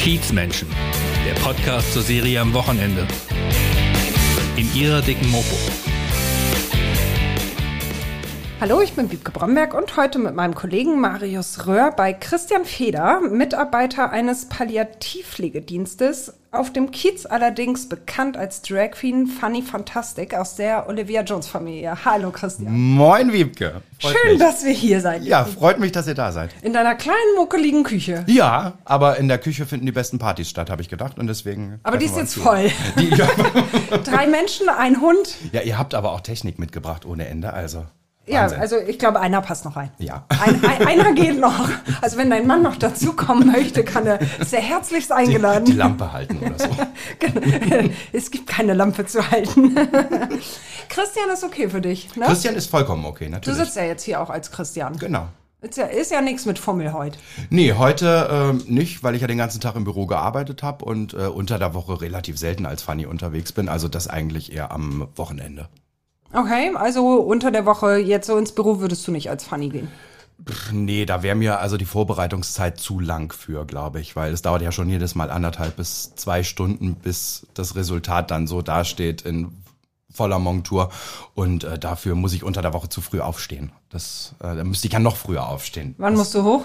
Kiezmenschen, der Podcast zur Serie am Wochenende. In ihrer dicken Mopo. Hallo, ich bin Wiebke Bromberg und heute mit meinem Kollegen Marius Röhr bei Christian Feder, Mitarbeiter eines Palliativpflegedienstes, auf dem Kiez allerdings bekannt als Drag Queen Funny Fantastic aus der Olivia Jones Familie. Hallo Christian. Moin Wiebke. Freut Schön, mich. dass wir hier seid. Ja, freut mich, dass ihr da seid. In deiner kleinen, muckeligen Küche. Ja, aber in der Küche finden die besten Partys statt, habe ich gedacht. Und deswegen. Aber die ist jetzt voll. Die, ja. Drei Menschen, ein Hund. Ja, ihr habt aber auch Technik mitgebracht ohne Ende, also. Ja, also ich glaube, einer passt noch rein. Ja. Ein, ein, einer geht noch. Also wenn dein Mann noch dazukommen möchte, kann er sehr herzlichst eingeladen. Die, die Lampe halten oder so. Genau. es gibt keine Lampe zu halten. Christian ist okay für dich, ne? Christian ist vollkommen okay, natürlich. Du sitzt ja jetzt hier auch als Christian. Genau. Ist ja, ist ja nichts mit Fummel heute. Nee, heute äh, nicht, weil ich ja den ganzen Tag im Büro gearbeitet habe und äh, unter der Woche relativ selten als Funny unterwegs bin. Also das eigentlich eher am Wochenende. Okay, also unter der Woche jetzt so ins Büro würdest du nicht als Funny gehen? Nee, da wäre mir also die Vorbereitungszeit zu lang für, glaube ich, weil es dauert ja schon jedes Mal anderthalb bis zwei Stunden, bis das Resultat dann so dasteht in voller Montur und äh, dafür muss ich unter der Woche zu früh aufstehen. Das, äh, da müsste ich ja noch früher aufstehen. Wann das, musst du hoch?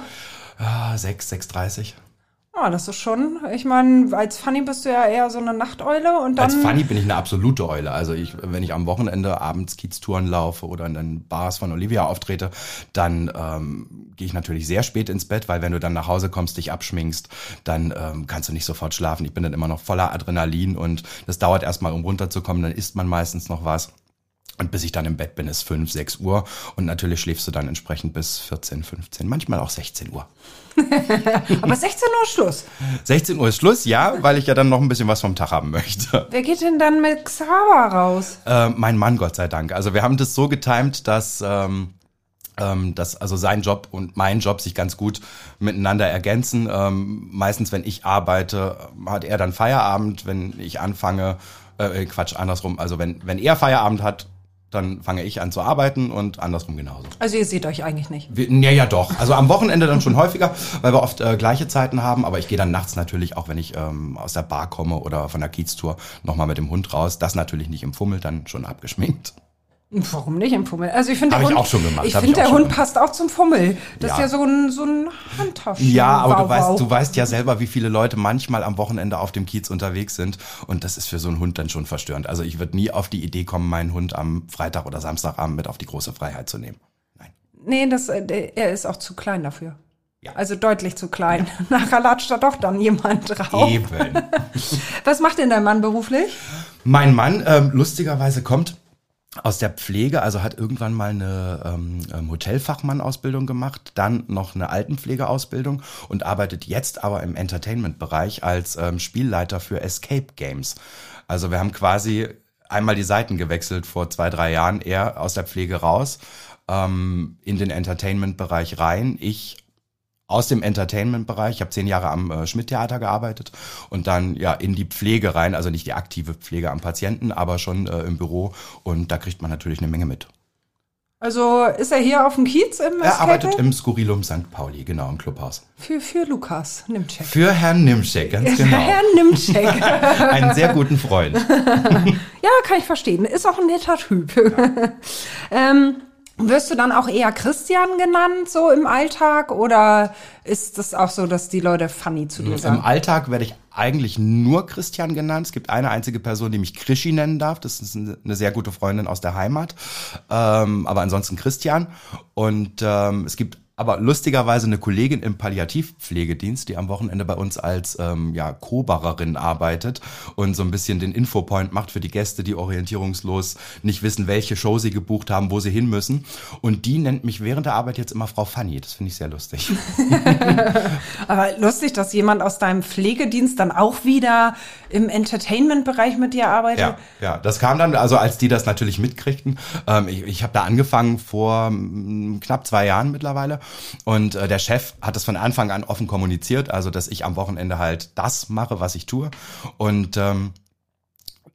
Äh, sechs, sechs dreißig. Ah, das ist schon. Ich meine, als Funny bist du ja eher so eine Nachteule und dann. Als Funny bin ich eine absolute Eule. Also ich, wenn ich am Wochenende abends Kieztouren laufe oder in den Bars von Olivia auftrete, dann ähm, gehe ich natürlich sehr spät ins Bett, weil wenn du dann nach Hause kommst, dich abschminkst, dann ähm, kannst du nicht sofort schlafen. Ich bin dann immer noch voller Adrenalin und das dauert erstmal, um runterzukommen. Dann isst man meistens noch was. Und bis ich dann im Bett bin, ist 5, 6 Uhr. Und natürlich schläfst du dann entsprechend bis 14, 15, manchmal auch 16 Uhr. Aber 16 Uhr Schluss. 16 Uhr ist Schluss, ja, weil ich ja dann noch ein bisschen was vom Tag haben möchte. Wer geht denn dann mit Xaver raus? Äh, mein Mann, Gott sei Dank. Also wir haben das so getimt, dass... Ähm, ähm, dass also sein Job und mein Job sich ganz gut miteinander ergänzen. Ähm, meistens, wenn ich arbeite, hat er dann Feierabend. Wenn ich anfange, äh, Quatsch, andersrum. Also wenn, wenn er Feierabend hat, dann fange ich an zu arbeiten und andersrum genauso. Also ihr seht euch eigentlich nicht? Wir, ja, ja doch. Also am Wochenende dann schon häufiger, weil wir oft äh, gleiche Zeiten haben. Aber ich gehe dann nachts natürlich, auch wenn ich ähm, aus der Bar komme oder von der Kieztour, nochmal mit dem Hund raus. Das natürlich nicht im Fummel, dann schon abgeschminkt. Warum nicht im Fummel? Also ich finde, auch schon gemacht. Ich finde, der Hund gemacht. passt auch zum Fummel. Das ja. ist ja so ein, so ein Handtaschen. Ja, aber du weißt, du weißt ja selber, wie viele Leute manchmal am Wochenende auf dem Kiez unterwegs sind. Und das ist für so einen Hund dann schon verstörend. Also ich würde nie auf die Idee kommen, meinen Hund am Freitag oder Samstagabend mit auf die große Freiheit zu nehmen. Nein. Nee, das, äh, er ist auch zu klein dafür. Ja. Also deutlich zu klein. Ja. Nachher latscht da doch dann jemand drauf. Eben. Was macht denn dein Mann beruflich? Mein Mann, ähm, lustigerweise kommt aus der Pflege, also hat irgendwann mal eine ähm, ähm, Hotelfachmann-Ausbildung gemacht, dann noch eine Altenpflegeausbildung und arbeitet jetzt aber im Entertainment-Bereich als ähm, Spielleiter für Escape Games. Also wir haben quasi einmal die Seiten gewechselt vor zwei, drei Jahren. Er aus der Pflege raus, ähm, in den Entertainment-Bereich rein. Ich aus dem Entertainment-Bereich. Ich habe zehn Jahre am äh, Schmidt-Theater gearbeitet und dann ja in die Pflege rein, also nicht die aktive Pflege am Patienten, aber schon äh, im Büro und da kriegt man natürlich eine Menge mit. Also ist er hier auf dem Kiez im Er arbeitet im Skurrilum St. Pauli, genau, im Clubhaus. Für, für Lukas Nimczek. Für Herrn Nimczek, ganz genau. Für Herrn Nimczek. Einen sehr guten Freund. ja, kann ich verstehen. Ist auch ein netter Typ. Ja. ähm, wirst du dann auch eher Christian genannt, so im Alltag? Oder ist das auch so, dass die Leute funny zu dir sagen? Im Alltag werde ich eigentlich nur Christian genannt. Es gibt eine einzige Person, die mich Krischi nennen darf. Das ist eine sehr gute Freundin aus der Heimat. Ähm, aber ansonsten Christian. Und ähm, es gibt aber lustigerweise eine Kollegin im Palliativpflegedienst, die am Wochenende bei uns als ähm, ja, Co-Barerin arbeitet und so ein bisschen den Infopoint macht für die Gäste, die orientierungslos nicht wissen, welche Show sie gebucht haben, wo sie hin müssen. Und die nennt mich während der Arbeit jetzt immer Frau Fanny. Das finde ich sehr lustig. aber lustig, dass jemand aus deinem Pflegedienst dann auch wieder im Entertainment-Bereich mit dir arbeitet. Ja, ja, das kam dann, also als die das natürlich mitkriegten. Ähm, ich ich habe da angefangen vor m, mm, knapp zwei Jahren mittlerweile und äh, der Chef hat das von Anfang an offen kommuniziert, also dass ich am Wochenende halt das mache, was ich tue. Und ähm,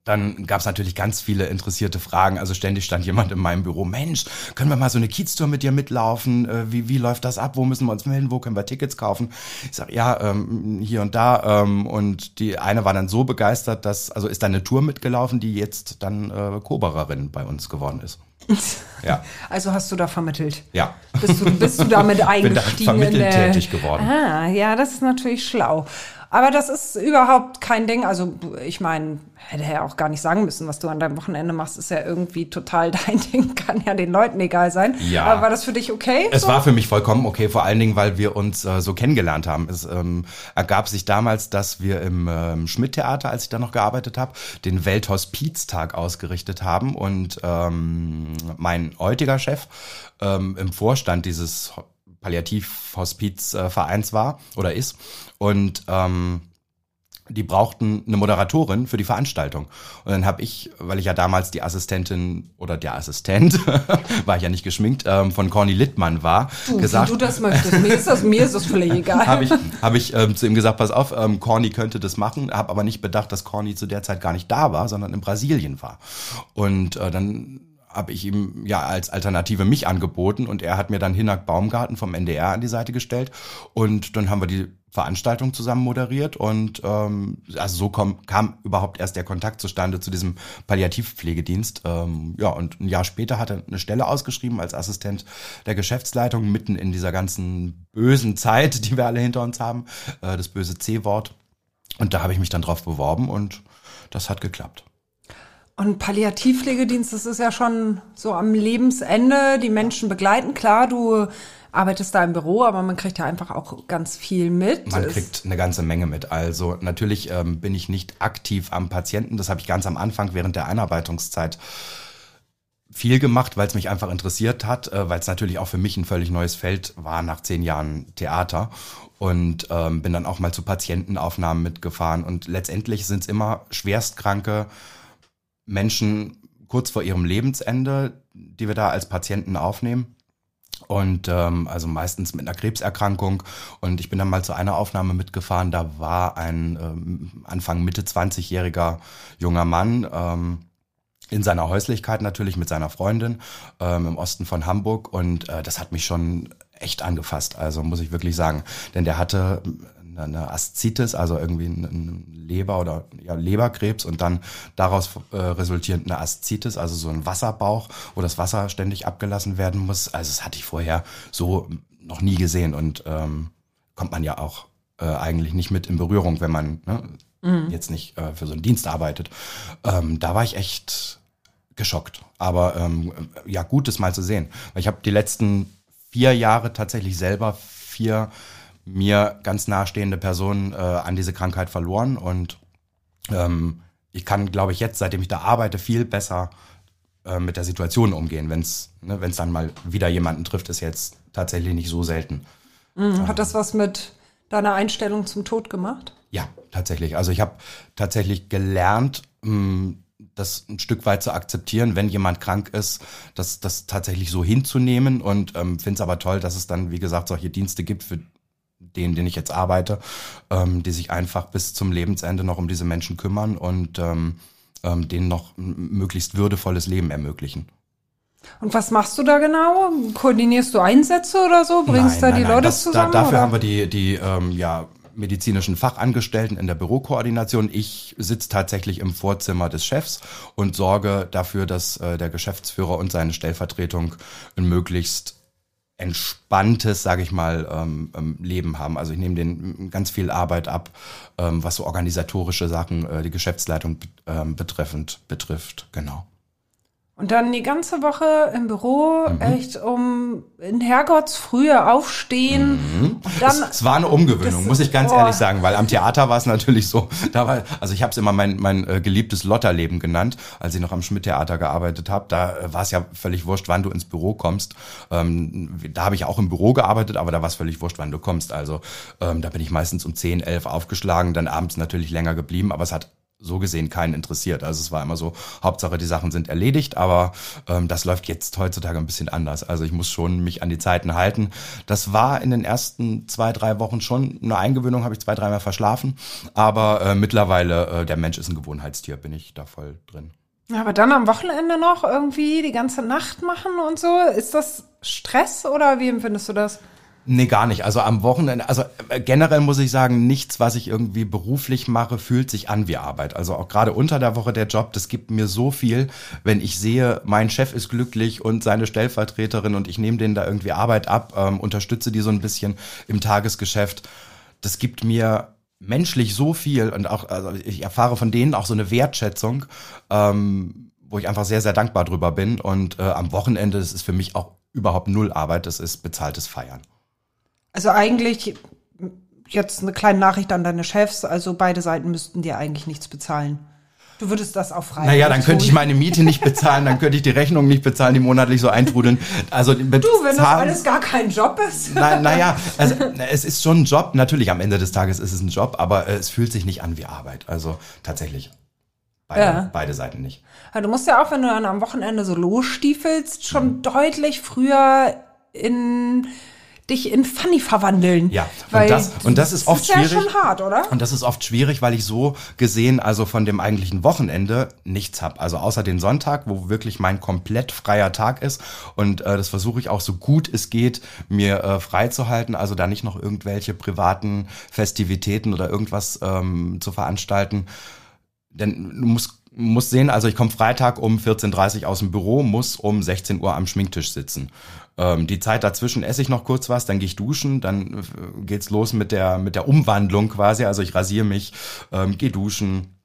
dann gab es natürlich ganz viele interessierte Fragen. Also ständig stand jemand in meinem Büro, Mensch, können wir mal so eine Kieztour mit dir mitlaufen? Äh, wie, wie läuft das ab? Wo müssen wir uns melden? Wo können wir Tickets kaufen? Ich sag ja, ähm, hier und da. Ähm, und die eine war dann so begeistert, dass, also ist dann eine Tour mitgelaufen, die jetzt dann äh, Kobererin bei uns geworden ist. Ja. Also hast du da vermittelt? Ja. Bist du, bist du damit eingestiegen? Bin da vermittelt tätig geworden. Ah, ja, das ist natürlich schlau. Aber das ist überhaupt kein Ding. Also ich meine, hätte ja auch gar nicht sagen müssen, was du an deinem Wochenende machst, ist ja irgendwie total dein Ding, kann ja den Leuten egal sein. Ja. Aber war das für dich okay? Es so? war für mich vollkommen okay, vor allen Dingen, weil wir uns äh, so kennengelernt haben. Es ähm, ergab sich damals, dass wir im ähm, Schmidt-Theater, als ich da noch gearbeitet habe, den Welthospiztag ausgerichtet haben und ähm, mein heutiger Chef ähm, im Vorstand dieses Palliativhospizvereins war oder ist. Und ähm, die brauchten eine Moderatorin für die Veranstaltung. Und dann habe ich, weil ich ja damals die Assistentin oder der Assistent, war ich ja nicht geschminkt, ähm, von Corny Littmann war, du, gesagt. Wie du das möchtest. Mir ist das, mir ist das völlig egal. habe ich, hab ich ähm, zu ihm gesagt, pass auf, ähm, Corny könnte das machen, habe aber nicht bedacht, dass Corny zu der Zeit gar nicht da war, sondern in Brasilien war. Und äh, dann habe ich ihm ja als Alternative mich angeboten und er hat mir dann Hinak Baumgarten vom NDR an die Seite gestellt und dann haben wir die Veranstaltung zusammen moderiert und ähm, also so kam, kam überhaupt erst der Kontakt zustande zu diesem Palliativpflegedienst. Ähm, ja, und ein Jahr später hat er eine Stelle ausgeschrieben als Assistent der Geschäftsleitung mitten in dieser ganzen bösen Zeit, die wir alle hinter uns haben, äh, das böse C-Wort. Und da habe ich mich dann drauf beworben und das hat geklappt. Und Palliativpflegedienst, das ist ja schon so am Lebensende, die Menschen begleiten. Klar, du arbeitest da im Büro, aber man kriegt ja einfach auch ganz viel mit. Man kriegt eine ganze Menge mit. Also natürlich ähm, bin ich nicht aktiv am Patienten. Das habe ich ganz am Anfang während der Einarbeitungszeit viel gemacht, weil es mich einfach interessiert hat, äh, weil es natürlich auch für mich ein völlig neues Feld war nach zehn Jahren Theater und ähm, bin dann auch mal zu Patientenaufnahmen mitgefahren und letztendlich sind es immer schwerstkranke Menschen kurz vor ihrem Lebensende, die wir da als Patienten aufnehmen. Und ähm, also meistens mit einer Krebserkrankung. Und ich bin dann mal zu einer Aufnahme mitgefahren. Da war ein ähm, Anfang Mitte 20-jähriger junger Mann ähm, in seiner Häuslichkeit natürlich mit seiner Freundin ähm, im Osten von Hamburg. Und äh, das hat mich schon echt angefasst. Also muss ich wirklich sagen. Denn der hatte eine Aszitis, also irgendwie ein Leber- oder ja, Leberkrebs und dann daraus äh, resultierend eine Aszitis, also so ein Wasserbauch, wo das Wasser ständig abgelassen werden muss. Also das hatte ich vorher so noch nie gesehen und ähm, kommt man ja auch äh, eigentlich nicht mit in Berührung, wenn man ne, mhm. jetzt nicht äh, für so einen Dienst arbeitet. Ähm, da war ich echt geschockt. Aber ähm, ja, gut, das mal zu sehen. Weil ich habe die letzten vier Jahre tatsächlich selber vier mir ganz nahestehende Personen äh, an diese Krankheit verloren und ähm, ich kann, glaube ich, jetzt, seitdem ich da arbeite, viel besser äh, mit der Situation umgehen. Wenn es ne, wenn's dann mal wieder jemanden trifft, ist jetzt tatsächlich nicht so selten. Mhm. Hat das was mit deiner Einstellung zum Tod gemacht? Ja, tatsächlich. Also ich habe tatsächlich gelernt, mh, hm, das ein Stück weit zu akzeptieren, wenn jemand krank ist, das, das tatsächlich so hinzunehmen und ähm, finde es aber toll, dass es dann, wie gesagt, solche Dienste gibt, für denen, denen ich jetzt arbeite, ähm, die sich einfach bis zum Lebensende noch um diese Menschen kümmern und ähm, ähm, denen noch möglichst würdevolles Leben ermöglichen. Und was machst du da genau? Koordinierst du Einsätze oder so? Bringst nein, da die nein, Leute das, zusammen? Da, dafür oder? haben wir die, die ähm, ja, medizinischen Fachangestellten in der Bürokoordination. Ich sitze tatsächlich im Vorzimmer des Chefs und sorge dafür, dass äh, der Geschäftsführer und seine Stellvertretung ein möglichst entspanntes, sage ich mal, ähm, ähm, Leben haben. Also ich nehme denen ganz viel Arbeit ab, ähm, was so organisatorische Sachen, äh, die Geschäftsleitung ähm, betreffend betrifft. Genau. Und dann die ganze Woche im Büro, mhm. echt um in Herrgottsfrühe aufstehen. Mhm. Dann, es, es war eine Umgewöhnung, muss ich ganz oh. ehrlich sagen, weil am Theater war es natürlich so, da war, also ich habe es immer mein, mein äh, geliebtes Lotterleben genannt, als ich noch am Schmidt-Theater gearbeitet habe. Da äh, war es ja völlig wurscht, wann du ins Büro kommst. Ähm, da habe ich auch im Büro gearbeitet, aber da war es völlig wurscht, wann du kommst. Also ähm, da bin ich meistens um 10, 11 aufgeschlagen, dann abends natürlich länger geblieben, aber es hat so gesehen keinen interessiert. Also es war immer so, Hauptsache die Sachen sind erledigt, aber ähm, das läuft jetzt heutzutage ein bisschen anders. Also ich muss schon mich an die Zeiten halten. Das war in den ersten zwei, drei Wochen schon eine Eingewöhnung, habe ich zwei, dreimal verschlafen. Aber äh, mittlerweile, äh, der Mensch ist ein Gewohnheitstier, bin ich da voll drin. Aber dann am Wochenende noch irgendwie die ganze Nacht machen und so, ist das Stress oder wie empfindest du das? Nee, gar nicht. Also am Wochenende, also äh, generell muss ich sagen, nichts, was ich irgendwie beruflich mache, fühlt sich an wie Arbeit. Also auch gerade unter der Woche der Job, das gibt mir so viel, wenn ich sehe, mein Chef ist glücklich und seine Stellvertreterin und ich nehme denen da irgendwie Arbeit ab, ähm, unterstütze die so ein bisschen im Tagesgeschäft. Das gibt mir menschlich so viel und auch, also ich erfahre von denen auch so eine Wertschätzung, ähm, wo ich einfach sehr, sehr dankbar drüber bin. Und äh, am Wochenende, das ist für mich auch überhaupt null Arbeit, das ist bezahltes Feiern. Also eigentlich jetzt eine kleine Nachricht an deine Chefs. Also beide Seiten müssten dir eigentlich nichts bezahlen. Du würdest das auch frei. Naja, dann könnte ich meine Miete nicht bezahlen, dann könnte ich die Rechnung nicht bezahlen, die monatlich so eintrudeln. Also du, wenn das alles gar kein Job ist. Na, naja, also es ist schon ein Job. Natürlich, am Ende des Tages ist es ein Job, aber äh, es fühlt sich nicht an wie Arbeit. Also tatsächlich. Beide, ja. beide Seiten nicht. du musst ja auch, wenn du dann am Wochenende so losstiefelst, schon mhm. deutlich früher in dich in Funny verwandeln. Ja, und das, und das ist oft schwierig. Ist ja schon hart, oder? Und das ist oft schwierig, weil ich so gesehen, also von dem eigentlichen Wochenende nichts hab. Also außer den Sonntag, wo wirklich mein komplett freier Tag ist. Und äh, das versuche ich auch so gut es geht, mir äh, frei zu halten. Also da nicht noch irgendwelche privaten Festivitäten oder irgendwas ähm, zu veranstalten. Denn du musst muss sehen, also ich komme Freitag um 14.30 Uhr aus dem Büro, muss um 16 Uhr am Schminktisch sitzen. Ähm, die Zeit dazwischen esse ich noch kurz was, dann gehe ich duschen, dann äh, geht's los mit der, mit der Umwandlung quasi. Also ich rasiere mich, ähm, gehe duschen,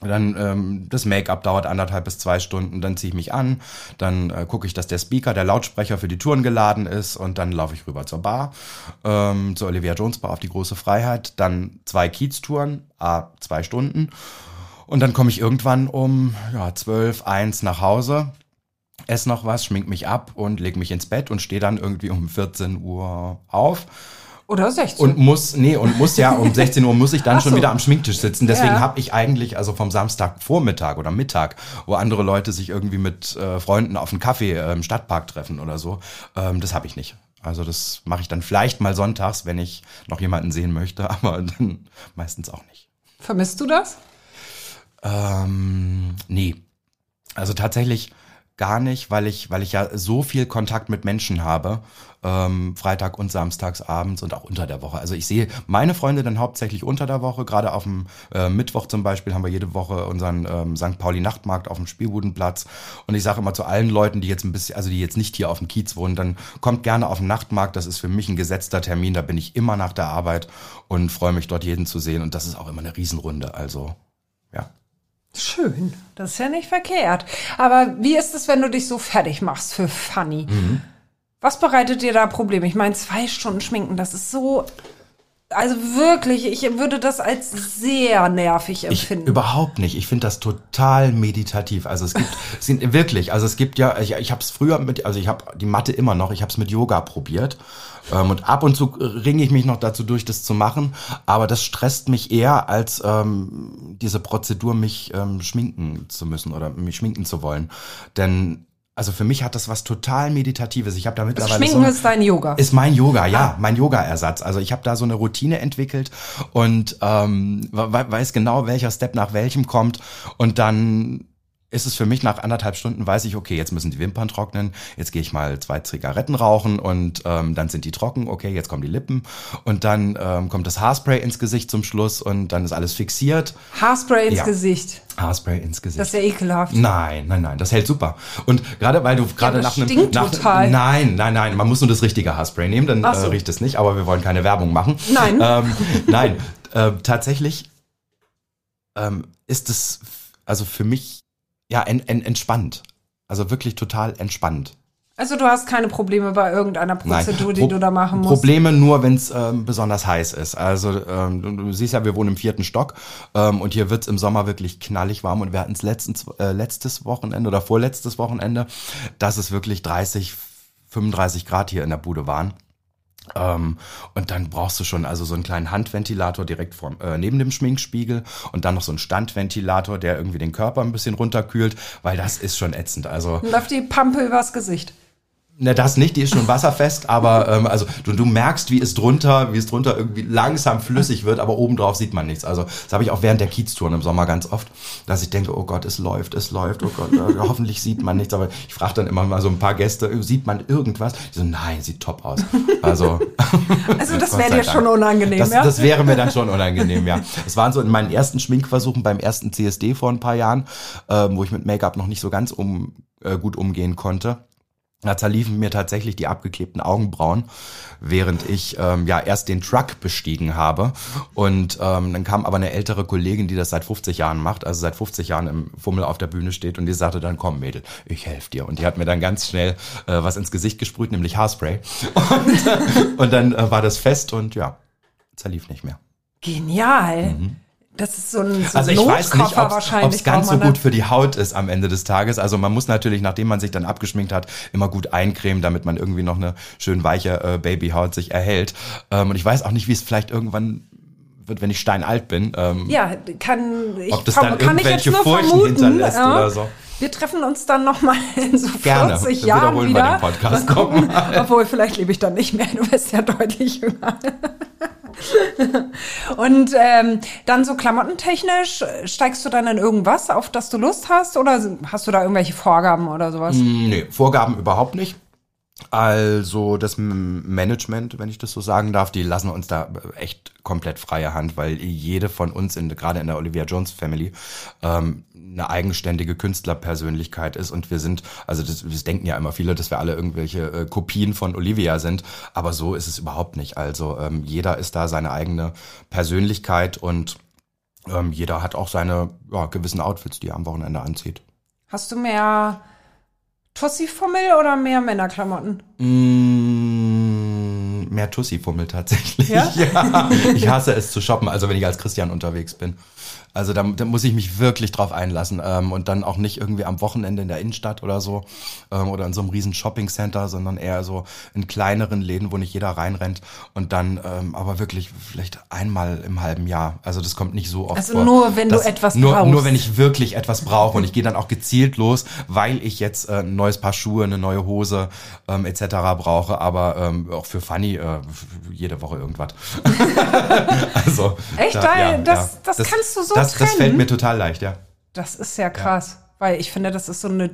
dann ähm, das Make-up dauert anderthalb bis zwei Stunden, dann ziehe ich mich an, dann äh, gucke ich, dass der Speaker, der Lautsprecher für die Touren geladen ist und dann laufe ich rüber zur Bar, ähm, zur Olivia Jones Bar auf die große Freiheit, dann zwei Kiez-Touren, a zwei Stunden und dann komme ich irgendwann um ja, zwölf, eins nach Hause, esse noch was, schmink mich ab und leg mich ins Bett und stehe dann irgendwie um 14 Uhr auf. Oder 16. Und muss, nee, und muss ja, um 16 Uhr muss ich dann schon wieder am Schminktisch sitzen. Deswegen ja. habe ich eigentlich, also vom Samstagvormittag oder Mittag, wo andere Leute sich irgendwie mit äh, Freunden auf einen Kaffee äh, im Stadtpark treffen oder so, ähm, das habe ich nicht. Also das mache ich dann vielleicht mal sonntags, wenn ich noch jemanden sehen möchte, aber dann meistens auch nicht. Vermisst du das? Ähm, nee. Also tatsächlich gar nicht, weil ich, weil ich ja so viel Kontakt mit Menschen habe, ähm, Freitag und samstags abends und auch unter der Woche. Also ich sehe meine Freunde dann hauptsächlich unter der Woche. Gerade auf dem äh, Mittwoch zum Beispiel haben wir jede Woche unseren ähm, St. Pauli Nachtmarkt auf dem Spielbudenplatz. Und ich sage immer zu allen Leuten, die jetzt ein bisschen, also die jetzt nicht hier auf dem Kiez wohnen, dann kommt gerne auf den Nachtmarkt. Das ist für mich ein gesetzter Termin. Da bin ich immer nach der Arbeit und freue mich dort jeden zu sehen. Und das ist auch immer eine Riesenrunde. Also. Schön, das ist ja nicht verkehrt. Aber wie ist es, wenn du dich so fertig machst für Funny? Mhm. Was bereitet dir da Probleme? Ich meine, zwei Stunden schminken, das ist so. Also wirklich, ich würde das als sehr nervig empfinden. Ich, überhaupt nicht. Ich finde das total meditativ. Also es gibt, sind wirklich, also es gibt ja, ich, ich habe es früher mit, also ich habe die Mathe immer noch, ich habe es mit Yoga probiert ähm, und ab und zu ringe ich mich noch dazu durch, das zu machen. Aber das stresst mich eher, als ähm, diese Prozedur, mich ähm, schminken zu müssen oder mich schminken zu wollen. Denn also für mich hat das was total Meditatives. Ich habe da mittlerweile. Das Schminken so, ist dein Yoga. Ist mein Yoga, ja, ah. mein Yoga-Ersatz. Also ich habe da so eine Routine entwickelt und ähm, weiß genau, welcher Step nach welchem kommt. Und dann ist es für mich nach anderthalb Stunden, weiß ich, okay, jetzt müssen die Wimpern trocknen, jetzt gehe ich mal zwei Zigaretten rauchen und ähm, dann sind die trocken, okay, jetzt kommen die Lippen und dann ähm, kommt das Haarspray ins Gesicht zum Schluss und dann ist alles fixiert. Haarspray ins ja. Gesicht. Haarspray ins Gesicht. Das ist ja ekelhaft. Nein, nein, nein, das hält super. Und gerade weil du gerade ja, nach einem nach, total. Nein, nein, nein, man muss nur das richtige Haarspray nehmen, dann so. äh, riecht es nicht, aber wir wollen keine Werbung machen. Nein. Ähm, nein, äh, tatsächlich ähm, ist es also für mich ja, en, en, entspannt. Also wirklich total entspannt. Also du hast keine Probleme bei irgendeiner Prozedur, Nein. die du da machen musst? Probleme nur, wenn es ähm, besonders heiß ist. Also ähm, du, du, siehst ja, wir wohnen im vierten Stock ähm, und hier wird's im Sommer wirklich knallig warm und wir hatten es äh, letztes Wochenende oder vorletztes Wochenende, dass es wirklich 30, 35 Grad hier in der Bude waren. Ähm, und dann brauchst du schon also so einen kleinen Handventilator direkt vor, äh, neben dem Schminkspiegel und dann noch so einen Standventilator, der irgendwie den Körper ein bisschen runterkühlt, weil das ist schon ätzend. Also Läuft die Pampe übers Gesicht. Ne, das nicht, die ist schon wasserfest, aber ähm, also du, du merkst, wie es drunter, wie es drunter irgendwie langsam flüssig wird, aber obendrauf sieht man nichts. Also das habe ich auch während der Kieztouren im Sommer ganz oft, dass ich denke, oh Gott, es läuft, es läuft, oh Gott, äh, hoffentlich sieht man nichts. Aber ich frage dann immer mal so ein paar Gäste, äh, sieht man irgendwas? Die so, nein, sieht top aus. Also, Also das wäre dir schon unangenehm, das, ja? das wäre mir dann schon unangenehm, ja. Es waren so in meinen ersten Schminkversuchen beim ersten CSD vor ein paar Jahren, ähm, wo ich mit Make-up noch nicht so ganz um, äh, gut umgehen konnte. Da zerliefen mir tatsächlich die abgeklebten Augenbrauen, während ich ähm, ja erst den Truck bestiegen habe. Und ähm, dann kam aber eine ältere Kollegin, die das seit 50 Jahren macht, also seit 50 Jahren im Fummel auf der Bühne steht und die sagte dann, komm Mädel, ich helfe dir. Und die hat mir dann ganz schnell äh, was ins Gesicht gesprüht, nämlich Haarspray. Und, äh, und dann äh, war das fest und ja, zerlief nicht mehr. Genial. Das ist so ein, so Also ich weiß nicht, ob wahrscheinlich. es ganz so man gut für die Haut ist am Ende des Tages. Also man muss natürlich, nachdem man sich dann abgeschminkt hat, immer gut eincremen, damit man irgendwie noch eine schön weiche äh, Babyhaut sich erhält. Ähm, und ich weiß auch nicht, wie es vielleicht irgendwann wird, wenn ich steinalt bin. Ähm, Ja, kann ich, Ob das dann kann ich jetzt irgendwelche nur Furchen vermuten. hinterlässt ja. oder so. Wir treffen uns dann noch mal in so 40 Gerne. Dann Jahren wiederholen wir wieder. den Podcast. Gucken. Obwohl, vielleicht lebe ich dann nicht mehr. Du bist ja deutlich jünger. Und ähm, dann so klamottentechnisch, steigst du dann in irgendwas, auf das du Lust hast? Oder hast du da irgendwelche Vorgaben oder sowas? Nee, Vorgaben überhaupt nicht. Also das Management, wenn ich das so sagen darf, die lassen uns da echt komplett freie Hand, weil jede von uns, in, gerade in der Olivia Jones Family, ähm, eine eigenständige Künstlerpersönlichkeit ist und wir sind, also das, das denken ja immer viele, dass wir alle irgendwelche äh, Kopien von Olivia sind, aber so ist es überhaupt nicht. Also ähm, jeder ist da seine eigene Persönlichkeit und ähm, jeder hat auch seine ja, gewissen Outfits, die er am Wochenende anzieht. Hast du mehr Tussi-Fummel oder mehr Männerklamotten? Mm, mehr Tussi-Fummel tatsächlich. Ja? Ja? Ich hasse es zu shoppen, also wenn ich als Christian unterwegs bin. Also da, da muss ich mich wirklich drauf einlassen ähm, und dann auch nicht irgendwie am Wochenende in der Innenstadt oder so ähm, oder in so einem riesen Shopping-Center, sondern eher so in kleineren Läden, wo nicht jeder reinrennt und dann ähm, aber wirklich vielleicht einmal im halben Jahr. Also das kommt nicht so oft Also vor. nur, wenn du Das- etwas nur, brauchst. Nur wenn ich wirklich etwas brauche und ich gehe dann auch gezielt los, weil ich jetzt äh, ein neues Paar Schuhe, eine neue Hose ähm, etc. brauche, aber ähm, auch für Fanny äh, jede Woche irgendwas. also Echt? Da- das- das kannst du so das, das fällt mir total leicht, ja. Das ist ja krass, weil ich finde, das ist so eine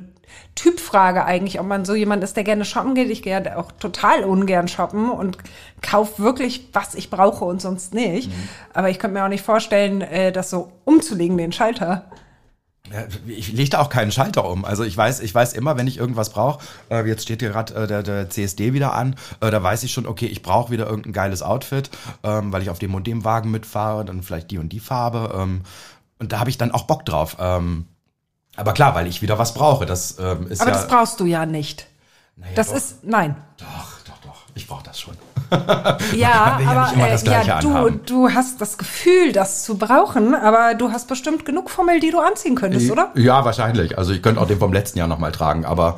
Typfrage eigentlich, ob man so jemand ist, der gerne shoppen geht. Ich gehe ja auch total ungern shoppen und kaufe wirklich, was ich brauche und sonst nicht. Mhm. Aber ich könnte mir auch nicht vorstellen, äh, das so umzulegen, den Schalter. Ja, Ich lege da auch keinen Schalter um. Also ich weiß, ich weiß immer, wenn ich irgendwas brauche, äh, jetzt steht hier gerade äh, der, der CSD wieder an, äh, da weiß ich schon, okay, ich brauche wieder irgendein geiles Outfit, ähm, weil ich auf dem und dem Wagen mitfahre, dann vielleicht die und die Farbe. Ähm, und da habe ich dann auch Bock drauf. Ähm, aber klar, weil ich wieder was brauche. Das ähm, ist Aber ja. das brauchst du ja nicht. Naja, Das doch, ist, nein. Doch, doch, doch. Ich brauche das schon. Ja, ja aber das äh, ja, du, anhaben. du hast das Gefühl, das zu brauchen, aber du hast bestimmt genug Fummel, die du anziehen könntest, oder? Ja, wahrscheinlich. Also ich könnte auch den vom letzten Jahr nochmal tragen, aber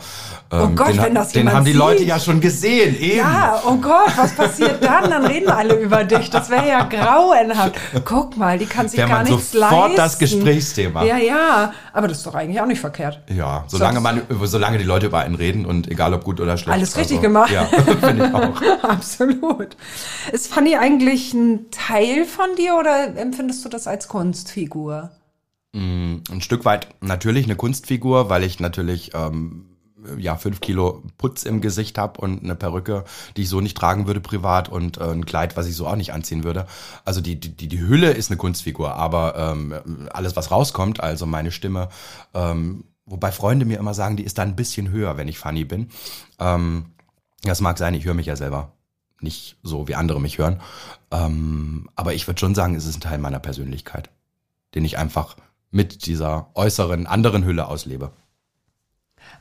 ähm, Oh Gott, den, wenn das den haben die sieht. Leute ja schon gesehen. Eben. Ja, oh Gott, was passiert dann? Dann reden alle über dich. Das wäre ja grauenhaft. Guck mal, die kann sich Wäre gar man nichts sofort leisten. das Gesprächsthema. Ja, ja, aber das ist doch eigentlich auch nicht verkehrt. Ja, solange man, solange die Leute über einen reden und egal ob gut oder schlecht. Alles richtig also, gemacht. Ja, finde ich auch. Absolut. Ist Fanny eigentlich ein Teil von dir oder empfindest du das als Kunstfigur? Ein Stück weit natürlich eine Kunstfigur, weil ich natürlich ähm, ja fünf Kilo Putz im Gesicht habe und eine Perücke, die ich so nicht tragen würde privat und äh, ein Kleid, was ich so auch nicht anziehen würde. Also die die die, die Hülle ist eine Kunstfigur, aber ähm, alles was rauskommt, also meine Stimme, ähm, wobei Freunde mir immer sagen, die ist da ein bisschen höher, wenn ich funny bin. Ähm, das mag sein, ich höre mich ja selber nicht so, wie andere mich hören. Ähm, aber ich würde schon sagen, es ist ein Teil meiner Persönlichkeit, den ich einfach mit dieser äußeren, anderen Hülle auslebe.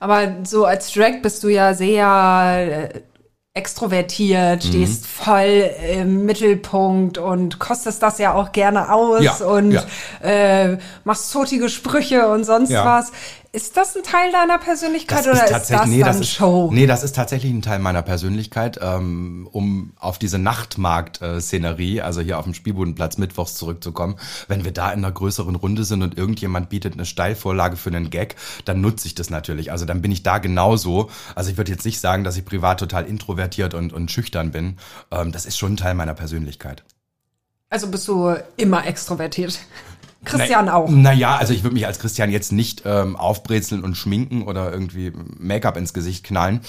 Aber so als Drag bist du ja sehr äh, extrovertiert, Mhm. stehst voll im Mittelpunkt und kostest das ja auch gerne aus Ja, und ja. Äh, machst zotige Sprüche und sonst Ja. was. Ist das ein Teil deiner Persönlichkeit Das oder ist ist, das nee, dann das ist, Show? nee, das ist tatsächlich ein Teil meiner Persönlichkeit, ähm, um auf diese Nachtmarkt-Szenerie, also hier auf dem Spielbodenplatz mittwochs zurückzukommen. Wenn wir da in einer größeren Runde sind und irgendjemand bietet eine Steilvorlage für einen Gag, dann nutze ich das natürlich. Also dann bin ich da genauso. Also ich würde jetzt nicht sagen, dass ich privat total introvertiert und, und schüchtern bin. Ähm, das ist schon ein Teil meiner Persönlichkeit. Also bist du immer extrovertiert. Christian auch. Naja, also ich würde mich als Christian jetzt nicht ähm, aufbrezeln und schminken oder irgendwie Make-up ins Gesicht knallen.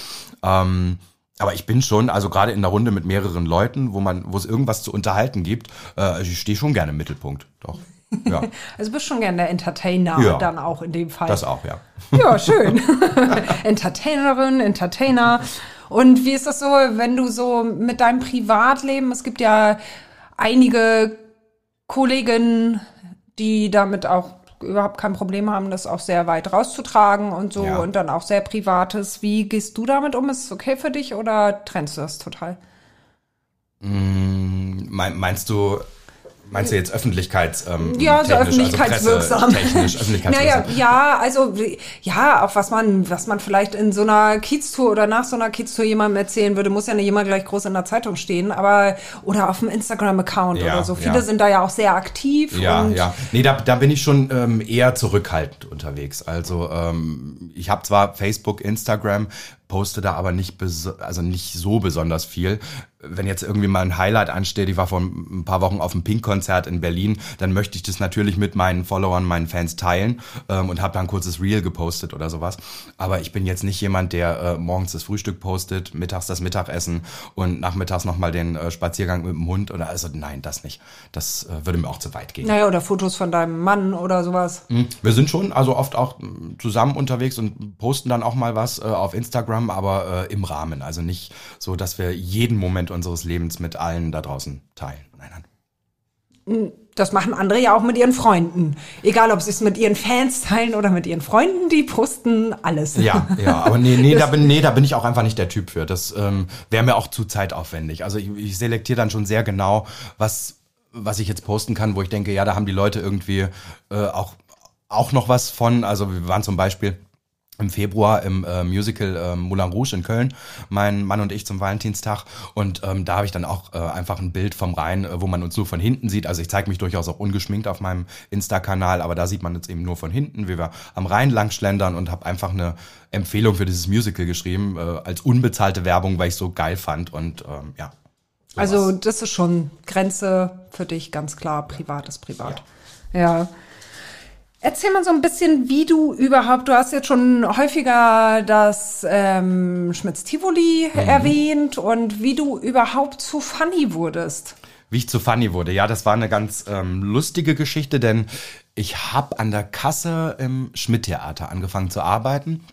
Ähm, aber ich bin schon, also gerade in einer Runde mit mehreren Leuten, wo man, wo es irgendwas zu unterhalten gibt, äh, ich stehe schon gerne im Mittelpunkt. Doch. Ja, Also bist schon gern der Entertainer Ja. dann auch in dem Fall. das auch, ja. Ja, schön. Entertainerin, Entertainer. Und wie ist das so, wenn du so mit deinem Privatleben, es gibt ja einige Kolleginnen, die damit auch überhaupt kein Problem haben, das auch sehr weit rauszutragen und so Ja. und dann auch sehr Privates. Wie gehst du damit um? Ist es okay für dich oder trennst du das total? Mein, meinst du, meinst du jetzt Öffentlichkeits, ähm, Ja, so technisch, öffentlichkeitswirksam. Also technisch, öffentlichkeitswirksam. Naja, ja, also ja, auch was man, was man vielleicht in so einer Kieztour oder nach so einer Kieztour jemandem erzählen würde, muss ja nicht immer gleich groß in der Zeitung stehen, aber oder auf dem Instagram-Account Ja, oder so. Viele ja. sind da ja auch sehr aktiv. Ja, ja. Nee, da, da bin ich schon ähm, eher zurückhaltend unterwegs. Also ähm, ich habe zwar Facebook, Instagram, poste da aber nicht also nicht so besonders viel. Wenn jetzt irgendwie mal ein Highlight ansteht, ich war vor ein paar Wochen auf einem Pink-Konzert in Berlin, dann möchte ich das natürlich mit meinen Followern, meinen Fans teilen ähm, und habe da ein kurzes Reel gepostet oder sowas. Aber ich bin jetzt nicht jemand, der äh, morgens das Frühstück postet, mittags das Mittagessen und nachmittags nochmal den äh, Spaziergang mit dem Hund oder also nein, das nicht. Das äh, würde mir auch zu weit gehen. Naja, oder Fotos von deinem Mann oder sowas. Wir sind schon also oft auch mm, zusammen unterwegs und posten dann auch mal was äh, auf Instagram, aber äh, im Rahmen. Also nicht so, dass wir jeden Moment unseres Lebens mit allen da draußen teilen. Nein, nein. Das machen andere ja auch mit ihren Freunden. Egal, ob sie es mit ihren Fans teilen oder mit ihren Freunden, die posten alles. Ja, ja, aber nee, nee, da bin, nee, da bin ich auch einfach nicht der Typ für. Das ähm, wäre mir auch zu zeitaufwendig. Also ich, ich selektiere dann schon sehr genau, was, was ich jetzt posten kann, wo ich denke, ja, da haben die Leute irgendwie äh, auch, auch noch was von. Also wir waren zum Beispiel im Februar im äh, Musical äh, Moulin Rouge in Köln, mein Mann und ich zum Valentinstag. Und ähm, da habe ich dann auch äh, einfach ein Bild vom Rhein, äh, wo man uns nur von hinten sieht. Also ich zeige mich durchaus auch ungeschminkt auf meinem Insta-Kanal, aber da sieht man uns eben nur von hinten, wie wir am Rhein lang schlendern und habe einfach eine Empfehlung für dieses Musical geschrieben, äh, als unbezahlte Werbung, weil ich so geil fand. Und ähm, ja. sowas. Also das ist schon Grenze für dich, ganz klar. Privat ist privat. Ja. Erzähl mal so ein bisschen, wie du überhaupt, du hast jetzt schon häufiger das ähm, Schmitz-Tivoli Mhm. erwähnt und wie du überhaupt zu Funny wurdest. Wie ich zu Funny wurde. Ja, das war eine ganz ähm, lustige Geschichte, denn ich habe an der Kasse im Schmidt-Theater angefangen zu arbeiten,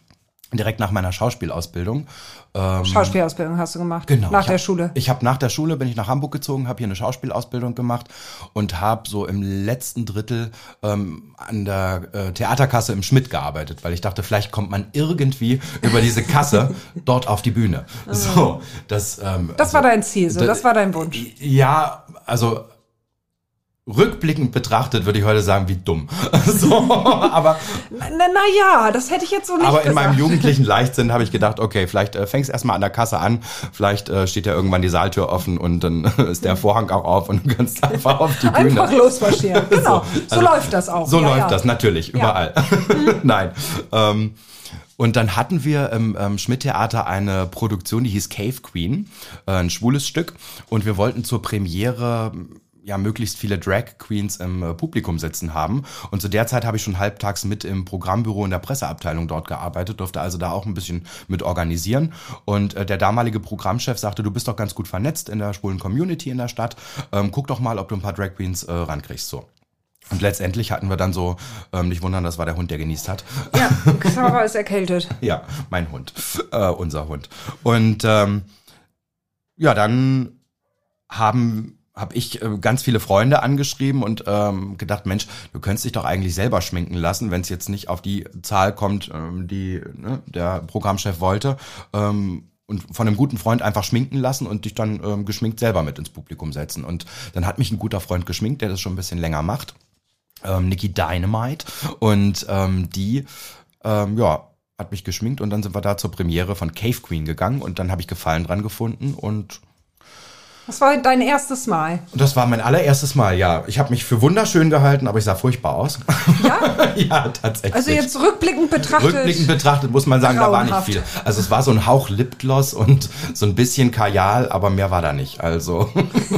direkt nach meiner Schauspielausbildung. Ähm, Schauspielausbildung hast du gemacht. Genau. Nach der hab, Schule. Ich habe nach der Schule bin ich nach Hamburg gezogen, habe hier eine Schauspielausbildung gemacht und habe so im letzten Drittel ähm, an der äh, Theaterkasse im Schmidt gearbeitet, weil ich dachte, vielleicht kommt man irgendwie über diese Kasse dort auf die Bühne. So, das. Ähm, Das war dein Ziel, so, da- das war dein Wunsch. Ja, also rückblickend betrachtet würde ich heute sagen, wie dumm. so, aber Na, na ja, das hätte ich jetzt so nicht aber in gesagt. meinem jugendlichen Leichtsinn habe ich gedacht, okay, vielleicht äh, fängst erstmal an der Kasse an, vielleicht äh, steht ja irgendwann die Saaltür offen und dann ist der Vorhang auch auf und du kannst einfach auf die Bühne. Einfach losmarschieren. Genau. So, also, läuft das auch. So ja, läuft ja. das natürlich, überall. Nein. Ähm, und dann hatten wir im ähm, Schmidt-Theater eine Produktion, die hieß Cave Queen, äh, ein schwules Stück. Und wir wollten zur Premiere ja möglichst viele Drag Queens im äh, Publikum sitzen haben. Und zu der Zeit habe ich schon halbtags mit im Programmbüro in der Presseabteilung dort gearbeitet, durfte also da auch ein bisschen mit organisieren. Und äh, der damalige Programmchef sagte, du bist doch ganz gut vernetzt in der schwulen Community in der Stadt. Ähm, guck doch mal, ob du ein paar Drag Queens äh, rankriegst. So. Und letztendlich hatten wir dann so, ähm, nicht wundern, das war der Hund, der genießt hat. Ja, Xaver ist erkältet. Ja, mein Hund, äh, unser Hund. Und ähm, ja, dann haben habe ich äh, ganz viele Freunde angeschrieben und ähm, gedacht, Mensch, du könntest dich doch eigentlich selber schminken lassen, wenn es jetzt nicht auf die Zahl kommt, ähm, die ne, der Programmchef wollte. Ähm, und von einem guten Freund einfach schminken lassen und dich dann ähm, geschminkt selber mit ins Publikum setzen. Und dann hat mich ein guter Freund geschminkt, der das schon ein bisschen länger macht. Ähm, Nikki Dynamite. Und ähm, die Ähm, ja, hat mich geschminkt und dann sind wir da zur Premiere von Cave Queen gegangen und dann habe ich Gefallen dran gefunden und Das war dein erstes Mal. das war mein allererstes Mal, ja. Ich habe mich für wunderschön gehalten, aber ich sah furchtbar aus. Ja? ja, tatsächlich. Also jetzt rückblickend betrachtet. Rückblickend betrachtet muss man sagen, da war nicht viel. Also es war so ein Hauch Lipgloss und so ein bisschen Kajal, aber mehr war da nicht. Also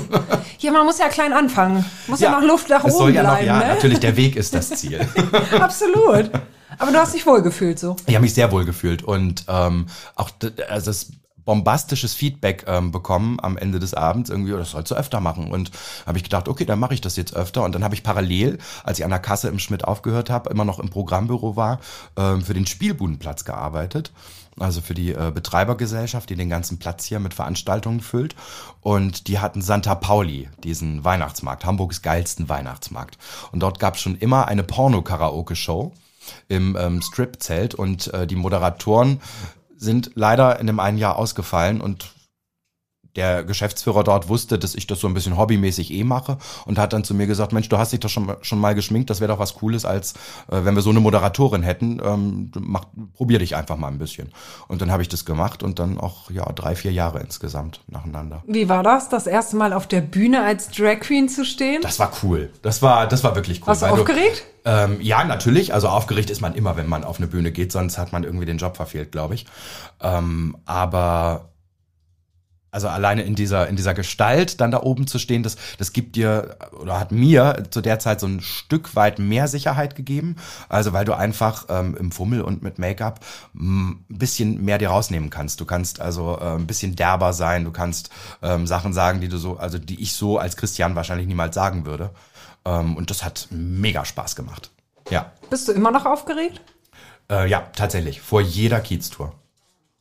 Hier, man muss ja klein anfangen. Muss ja, noch Luft nach es oben soll ja bleiben, noch, ja, ne? natürlich, der Weg ist das Ziel. Absolut. Aber du hast dich wohlgefühlt so. Ich habe mich sehr wohl gefühlt und ähm, auch also das bombastisches Feedback ähm, bekommen am Ende des Abends irgendwie, oh, das sollst du öfter machen. Und habe ich gedacht, okay, dann mache ich das jetzt öfter. Und dann habe ich parallel, als ich an der Kasse im Schmidt aufgehört habe, immer noch im Programmbüro war, ähm, für den Spielbudenplatz gearbeitet. Also für die äh, Betreibergesellschaft, die den ganzen Platz hier mit Veranstaltungen füllt. Und die hatten Santa Pauli, diesen Weihnachtsmarkt, Hamburgs geilsten Weihnachtsmarkt. Und dort gab es schon immer eine Porno-Karaoke-Show im ähm, Strip-Zelt und äh, die Moderatoren sind leider in dem einen Jahr ausgefallen und der Geschäftsführer dort wusste, dass ich das so ein bisschen hobbymäßig eh mache und hat dann zu mir gesagt, Mensch, du hast dich doch schon, mal- schon mal geschminkt, das wäre doch was Cooles, als äh, wenn wir so eine Moderatorin hätten. Ähm, du mach, probier dich einfach mal ein bisschen. Und dann habe ich das gemacht und dann auch ja drei, vier Jahre insgesamt nacheinander. Wie war das, das erste Mal auf der Bühne als Drag Queen zu stehen? Das war cool. Das war, das war wirklich cool. Warst du aufgeregt? ähm, ja, natürlich. Also aufgeregt ist man immer, wenn man auf eine Bühne geht, sonst hat man irgendwie den Job verfehlt, glaube ich. Ähm, aber also alleine in dieser, in dieser Gestalt dann da oben zu stehen, das, das gibt dir oder hat mir zu der Zeit so ein Stück weit mehr Sicherheit gegeben. Also weil du einfach ähm, im Fummel und mit Make-up m, ein bisschen mehr dir rausnehmen kannst. Du kannst also äh, ein bisschen derber sein, du kannst ähm, Sachen sagen, die du so, also die ich so als Christian wahrscheinlich niemals sagen würde. Ähm, und das hat mega Spaß gemacht. Ja. Bist du immer noch aufgeregt? Äh, ja, tatsächlich. Vor jeder Kiez-Tour.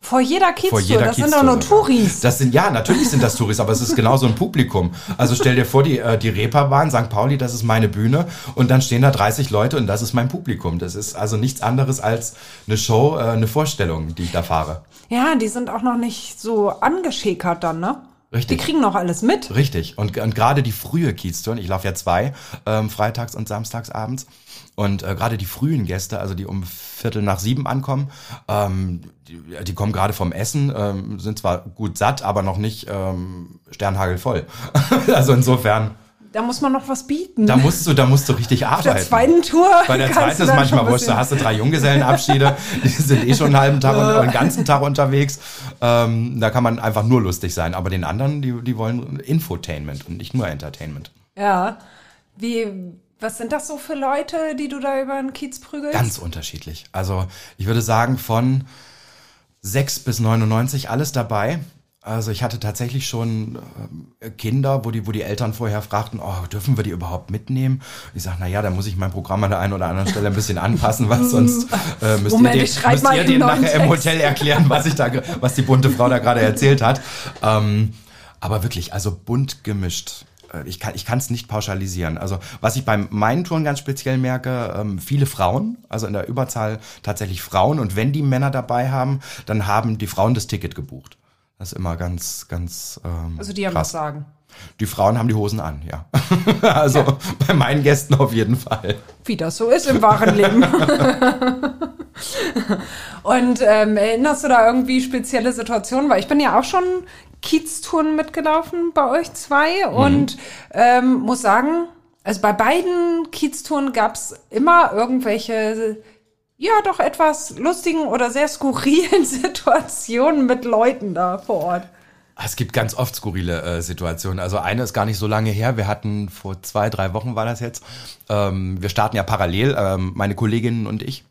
Vor jeder Kieztour, jeder das sind Kieztour doch nur. Touris. Das sind, ja, natürlich sind das Touris, aber es ist genauso ein Publikum. Also stell dir vor, die, äh, die Reeperbahn, St. Pauli, das ist meine Bühne und dann stehen da 30 Leute und das ist mein Publikum. Das ist also nichts anderes als eine Show, äh, eine Vorstellung, die ich da fahre. Ja, die sind auch noch nicht so angeschäkert dann, ne? Richtig. Die kriegen noch alles mit. Richtig. Und, und gerade die frühe Kieztouren, ich laufe ja zwei, ähm, freitags und samstags abends. Und äh, gerade die frühen Gäste, also die um Viertel nach sieben ankommen, ähm, die, die kommen gerade vom Essen, ähm, sind zwar gut satt, aber noch nicht ähm, sternhagelvoll. also insofern, Da muss man noch was bieten. da musst du, da musst du richtig Auf der arbeiten. zweiten Tour. Bei der zweiten ist manchmal wurscht, da hast du drei Junggesellenabschiede, die sind eh schon einen halben Tag und den ganzen Tag unterwegs. Ähm, da kann man einfach nur lustig sein. Aber den anderen, die, die wollen Infotainment und nicht nur Entertainment. Ja. Wie, was sind das so für Leute, die du da über den Kiez prügelst? Ganz unterschiedlich. Also ich würde sagen von 6 bis 99 alles dabei. Also ich hatte tatsächlich schon äh, Kinder, wo die, wo die Eltern vorher fragten, oh, dürfen wir die überhaupt mitnehmen? Ich sage, na ja, da muss ich mein Programm an der einen oder anderen Stelle ein bisschen anpassen, weil sonst äh, müsst Moment, ihr, ich den, müsst ihr denen nachher im. Hotel erklären, was ich da, was die bunte Frau da gerade erzählt hat. Ähm, aber wirklich, also bunt gemischt. Äh, Ich kann es nicht pauschalisieren. Also was ich bei meinen Touren ganz speziell merke, ähm, viele Frauen, also in der Überzahl tatsächlich Frauen. Und wenn die Männer dabei haben, dann haben die Frauen das Ticket gebucht. Das ist immer ganz, ganz ähm, Also die haben krass. was sagen. Die Frauen haben die Hosen an, ja. also bei meinen Gästen auf jeden Fall. Wie das so ist im wahren Leben. Und ähm, erinnerst du da irgendwie spezielle Situationen? Weil ich bin ja auch schon Kieztouren mitgelaufen bei euch zwei und ähm, muss sagen, also bei beiden Kieztouren gab's immer irgendwelche, ja doch etwas lustigen oder sehr skurrilen Situationen mit Leuten da vor Ort. Es gibt ganz oft skurrile äh, Situationen. Also eine ist gar nicht so lange her. Wir hatten vor zwei, drei Wochen war das jetzt. Ähm, wir starten ja parallel, ähm, meine Kolleginnen und ich.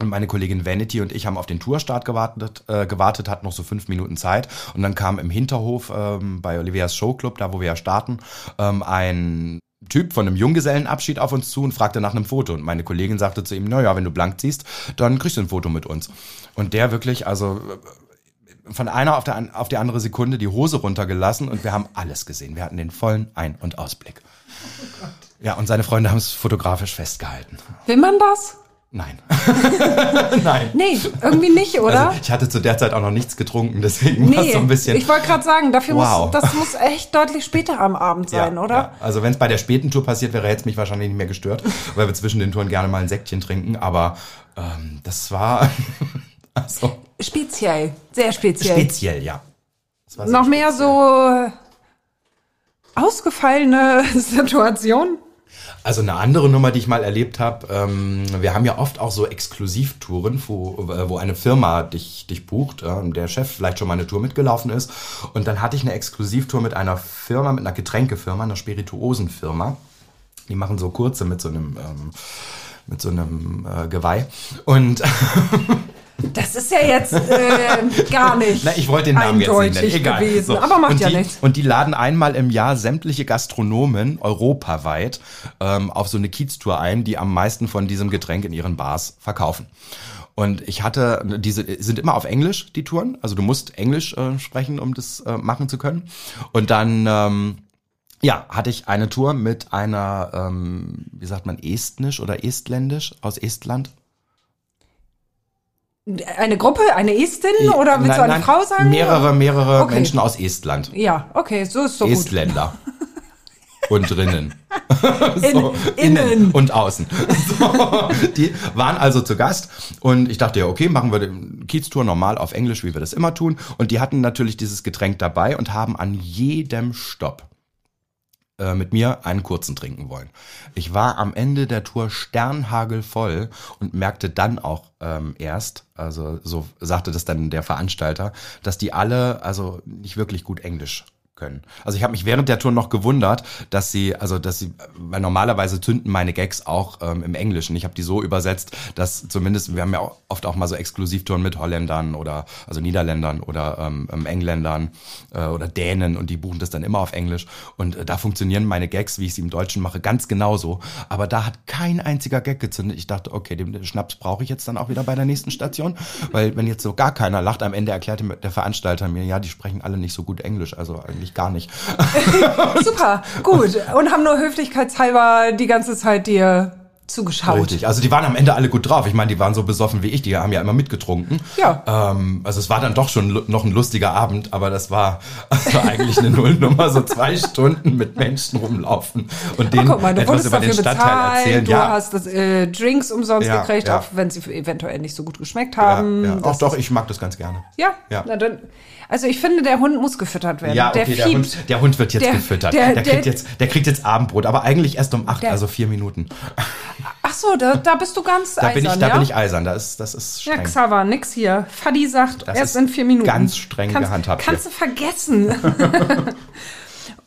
Und meine Kollegin Vanity und ich haben auf den Tourstart gewartet, äh, gewartet, hatten noch so fünf Minuten Zeit. Und dann kam im Hinterhof ähm, bei Olivias Showclub, da wo wir ja starten, ähm, ein Typ von einem Junggesellenabschied auf uns zu und fragte nach einem Foto. Und meine Kollegin sagte zu ihm, naja, wenn du blank ziehst, dann kriegst du ein Foto mit uns. Und der wirklich, also von einer auf, der, auf die andere Sekunde die Hose runtergelassen und wir haben alles gesehen. Wir hatten den vollen Ein- und Ausblick. Ja, und seine Freunde haben es fotografisch festgehalten. Will man das? Nein. Nein. Nee, irgendwie nicht, oder? Also ich hatte zu der Zeit auch noch nichts getrunken, deswegen war es nee, so ein bisschen. ich wollte gerade sagen, dafür Wow. muss, das muss echt deutlich später am Abend sein, ja, oder? Ja. Also wenn es bei der späten Tour passiert, wäre jetzt mich wahrscheinlich nicht mehr gestört, weil wir zwischen den Touren gerne mal ein Säckchen trinken. Aber ähm, das war also Speziell, sehr speziell. speziell, ja. Noch mehr so ausgefallene Situationen. Also eine andere Nummer, die ich mal erlebt habe, ähm, wir haben ja oft auch so Exklusivtouren, wo, äh, wo eine Firma dich, dich bucht, äh, der Chef vielleicht schon mal eine Tour mitgelaufen ist. Und dann hatte ich eine Exklusivtour mit einer Firma, mit einer Getränkefirma, einer Spirituosenfirma. Die machen so kurze mit so einem, ähm, mit so einem äh, Geweih. Und Das ist ja jetzt äh, gar nicht Na, ich wollte den Namen jetzt nicht eindeutig nennen. Egal. gewesen, So. aber macht und ja die, nichts. Und die laden einmal im Jahr sämtliche Gastronomen europaweit ähm, auf so eine Kieztour ein, die am meisten von diesem Getränk in ihren Bars verkaufen. Und ich hatte, diese sind immer auf Englisch, die Touren. Also du musst Englisch äh, sprechen, um das äh, machen zu können. Und dann, ähm, ja, hatte ich eine Tour mit einer, ähm, wie sagt man, estnisch oder estländisch aus Estland. Eine Gruppe, eine Estin oder willst du Nein, eine nein, Frau sagen? Mehrere, mehrere Okay. Menschen aus Estland. Ja, okay, so ist so gut. Estländer. Und drinnen. In, So, innen. und außen. So, die waren also zu Gast und ich dachte ja, okay, machen wir die Kieztour normal auf Englisch, wie wir das immer tun. Und die hatten natürlich dieses Getränk dabei und haben an jedem Stopp äh, mit mir einen kurzen trinken wollen. Ich war am Ende der Tour sternhagelvoll und merkte dann auch ähm, erst, also so sagte das dann der Veranstalter, dass die alle also nicht wirklich gut Englisch können. Also ich habe mich während der Tour noch gewundert, dass sie, also dass sie, weil normalerweise zünden meine Gags auch ähm, im Englischen. Ich habe die so übersetzt, dass zumindest, wir haben ja auch oft auch mal so Exklusivtouren mit Holländern oder also Niederländern oder ähm, ähm, Engländern äh, oder Dänen und die buchen das dann immer auf Englisch. Und äh, da funktionieren meine Gags, wie ich sie im Deutschen mache, ganz genauso. Aber da hat kein einziger Gag gezündet. Ich dachte, okay, den Schnaps brauche ich jetzt dann auch wieder bei der nächsten Station, weil wenn jetzt so gar keiner lacht, am Ende erklärte der Veranstalter mir, ja, die sprechen alle nicht so gut Englisch, also eigentlich gar nicht. Super, gut. Und haben nur höflichkeitshalber die ganze Zeit dir zugeschaut. Richtig. Also die waren am Ende alle gut drauf. Ich meine, die waren so besoffen wie ich, die haben ja immer mitgetrunken. Ja. Ähm, also es war dann doch schon noch ein lustiger Abend, aber das war, das war eigentlich eine Nullnummer, so zwei Stunden mit Menschen rumlaufen und Oh, denen guck mal, du etwas wurdest über den dafür Stadtteil bezahlt, erzählen. du ja, hast das, äh, Drinks umsonst Ja, gekriegt, ja. auch wenn sie eventuell nicht so gut geschmeckt ja, haben. ja. Das Auch doch, ich mag das ganz gerne. Ja, Ja. Na dann, also ich finde, der Hund muss gefüttert werden. Ja, okay, der, fiebt. Hund, der Hund wird jetzt Der- gefüttert. der- Der, der- kriegt jetzt, der kriegt jetzt Abendbrot, aber eigentlich erst um acht, Der- also vier Minuten. Ach so, da, da bist du ganz Da eisern, bin ich, da ja? bin ich eisern. Da ist, das ist Ja, streng. Xaver, nix hier. Fadi sagt, Das erst in vier Minuten. ganz streng kannst, gehandhabt Kannst du vergessen.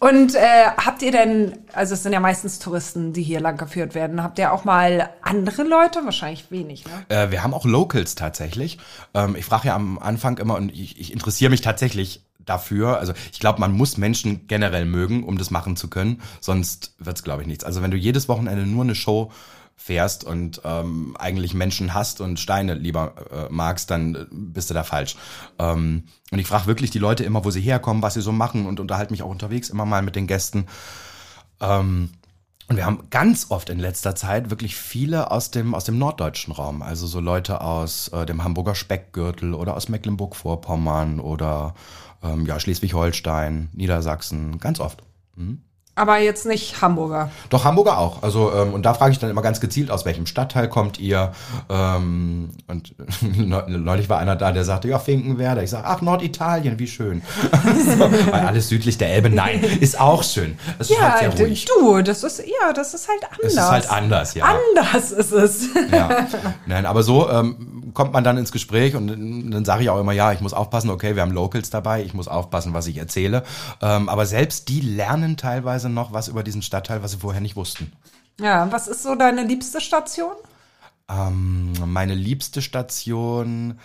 Und äh, habt ihr denn, also es sind ja meistens Touristen, die hier lang geführt werden, habt ihr auch mal andere Leute? Wahrscheinlich wenig, ne? Äh, wir haben auch Locals tatsächlich. Ähm, ich frage ja am Anfang immer und ich, ich interessiere mich tatsächlich dafür. Also ich glaube, man muss Menschen generell mögen, um das machen zu können. Sonst wird's, glaube ich, nichts. Also wenn du jedes Wochenende nur eine Show fährst und ähm, eigentlich Menschen hasst und Steine lieber äh, magst, dann äh, bist du da falsch. Ähm, und ich frage wirklich die Leute immer, wo sie herkommen, was sie so machen und unterhalte mich auch unterwegs immer mal mit den Gästen. Ähm, und wir haben ganz oft in letzter Zeit wirklich viele aus dem, aus dem norddeutschen Raum. Also so Leute aus äh, dem Hamburger Speckgürtel oder aus Mecklenburg-Vorpommern oder ähm, ja, Schleswig-Holstein, Niedersachsen, ganz oft. Aber jetzt nicht Hamburger. Doch, Hamburger auch. Also, ähm, und da frage ich dann immer ganz gezielt, aus welchem Stadtteil kommt ihr? Ähm, und neulich war einer da, der sagte, ja, Finkenwerder. Ich sage, ach, Norditalien, wie schön. so, weil alles südlich der Elbe, nein, ist auch schön. Es ist halt sehr ruhig. du, das ist, ja, das ist halt anders. Es ist halt anders, ja. Anders ist es. ja. Nein, aber so ähm, kommt man dann ins Gespräch und dann sage ich auch immer, ja, ich muss aufpassen, okay, wir haben Locals dabei, ich muss aufpassen, was ich erzähle. Ähm, aber selbst die lernen teilweise noch was über diesen Stadtteil, was sie vorher nicht wussten. Ja, was ist so deine liebste Station? Ähm, meine liebste Station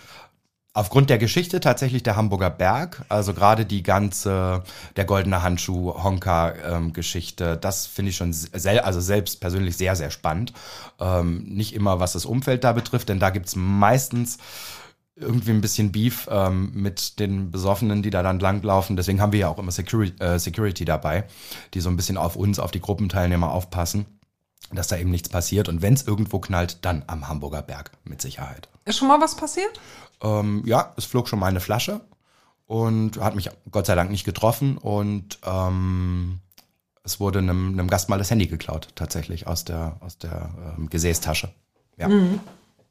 aufgrund der Geschichte tatsächlich der Hamburger Berg, also gerade die ganze der goldene Handschuh Honka ähm, Geschichte, das finde ich schon sel also selbst persönlich sehr sehr spannend. Ähm, nicht immer was das Umfeld da betrifft, denn da gibt's meistens irgendwie ein bisschen Beef ähm, mit den Besoffenen, die da dann langlaufen. Deswegen haben wir ja auch immer Security, äh, Security dabei, die so ein bisschen auf uns, auf die Gruppenteilnehmer aufpassen. dass da eben nichts passiert. Und wenn es irgendwo knallt, dann am Hamburger Berg mit Sicherheit. Ist schon mal was passiert? Ähm, ja, es flog schon mal eine Flasche und hat mich Gott sei Dank nicht getroffen und ähm, es wurde einem, einem Gast mal das Handy geklaut, tatsächlich aus der, aus der ähm, Gesäßtasche. Ja.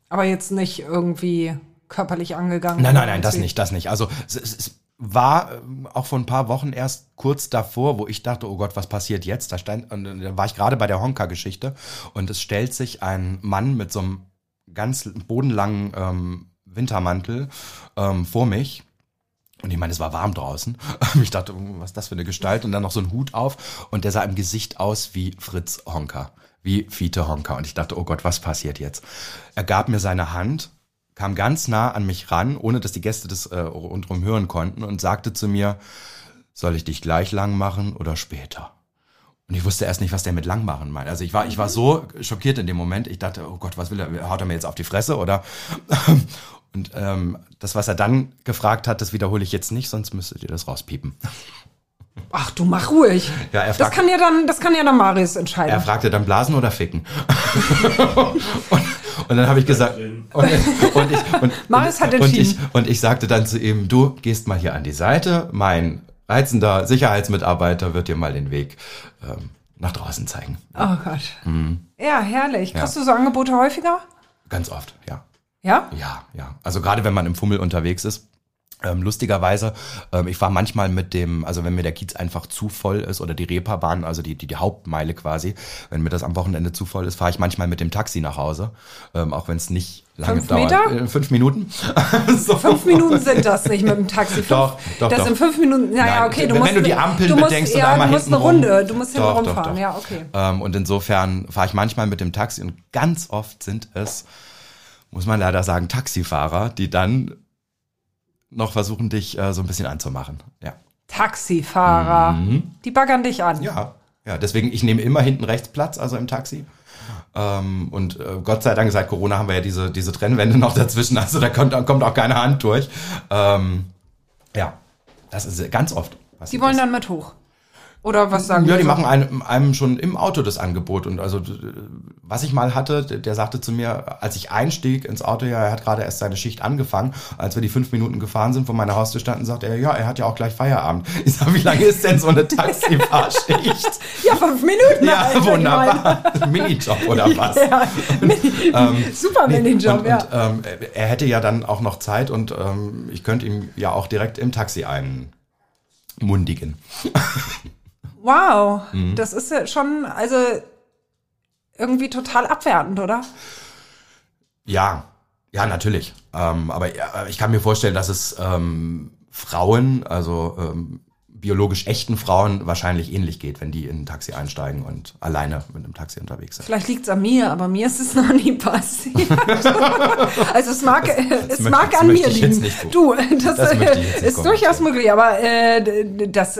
Aber jetzt nicht irgendwie körperlich angegangen. Nein, nein, nein, das nicht, das nicht. Also es, es, war ähm, auch vor ein paar Wochen erst kurz davor, wo ich dachte, oh Gott, was passiert jetzt? Da stand, und da war ich gerade bei der Honka-Geschichte und es stellt sich ein Mann mit so einem ganz bodenlangen ähm, Wintermantel ähm, vor mich. Und ich meine, es war warm draußen. Ich dachte, oh, was ist das für eine Gestalt? Und dann noch so ein Hut auf. Und der sah im Gesicht aus wie Fritz Honka, wie Fiete Honka. Und ich dachte, oh Gott, was passiert jetzt? Er gab mir seine Hand, kam ganz nah an mich ran, ohne dass die Gäste das äh, rundherum hören konnten und sagte zu mir, soll ich dich gleich lang machen oder später? Und ich wusste erst nicht, was der mit lang machen meint. Also ich war, ich war so schockiert in dem Moment. Ich dachte, oh Gott, was will er? Haut er mir jetzt auf die Fresse oder? Und ähm, das, was er dann gefragt hat, das wiederhole ich jetzt nicht, sonst müsstet ihr das rauspiepen. Ach, du mach ruhig. Ja, er das fragt- kann ja dann, das kann ja dann Marius entscheiden. Er fragte dann Blasen oder Ficken. und, und dann habe ich gesagt, und, und ich, und, Marius hat und, ich, entschieden. und ich sagte dann zu ihm, du gehst mal hier an die Seite, mein reizender Sicherheitsmitarbeiter wird dir mal den Weg ähm, nach draußen zeigen. oh Gott. Ja, herrlich. Ja. Kriegst du so Angebote häufiger? Ganz oft, ja. Ja? Ja, ja. Also gerade wenn man im Fummel unterwegs ist. Ähm, lustigerweise, ähm, ich fahre manchmal mit dem, also wenn mir der Kiez einfach zu voll ist oder die Reeperbahn, also die, die, die Hauptmeile quasi, wenn mir das am Wochenende zu voll ist, fahre ich manchmal mit dem Taxi nach Hause, ähm, auch wenn es nicht lange Fünf dauert. Meter? Äh, fünf Minuten. so. Fünf Minuten sind das nicht mit dem Taxi. Fünf, Doch, doch, Das doch. sind fünf Minuten. Naja, okay, du wenn musst. du die Ampeln du musst, bedenkst und ja, einmal du musst eine. Runde. Du musst hinten rumfahren. Ja, okay. Ähm, und insofern fahre ich manchmal mit dem Taxi und ganz oft sind es, muss man leider sagen, Taxifahrer, die dann noch versuchen, dich äh, so ein bisschen anzumachen. Ja. Taxifahrer. Die baggern dich an. Mhm. Ja, ja, deswegen, ich nehme immer hinten rechts Platz, also im Taxi. Ähm, und äh, Gott sei Dank, seit Corona haben wir ja diese, diese Trennwände noch dazwischen, also da kommt, kommt auch keine Hand durch. Ähm, ja, das ist ganz oft. Die wollen das. dann mit hoch. Oder was sagen Ja, die machen einem, einem schon im Auto das Angebot. Und also, was ich mal hatte, der, sagte zu mir, als ich einstieg ins Auto, ja, er hat gerade erst seine Schicht angefangen. Als wir die fünf Minuten gefahren sind, vor meiner Haustür standen, sagte er, ja, er hat ja auch gleich Feierabend. Ich sag, wie lange ist denn so eine Taxifahrschicht? Ja, fünf Minuten. ja, Alter, wunderbar. Minijob oder was? Ja, super Minijob, und, ja. und ähm, er hätte ja dann auch noch Zeit und ähm, ich könnte ihm ja auch direkt im Taxi einmundigen. Wow. Mhm. Das ist ja schon, also irgendwie total abwertend, oder? Ja, ja, natürlich. Ähm, aber ja, ich kann mir vorstellen, dass es ähm, Frauen, also ähm, biologisch echten Frauen, wahrscheinlich ähnlich geht, wenn die in ein Taxi einsteigen und alleine mit einem Taxi unterwegs sind. Vielleicht liegt's an mir, aber mir ist es noch nie passiert. also es mag, es möchte- mag das an mir liegen. du, das, das ist durchaus möglich, aber äh, das,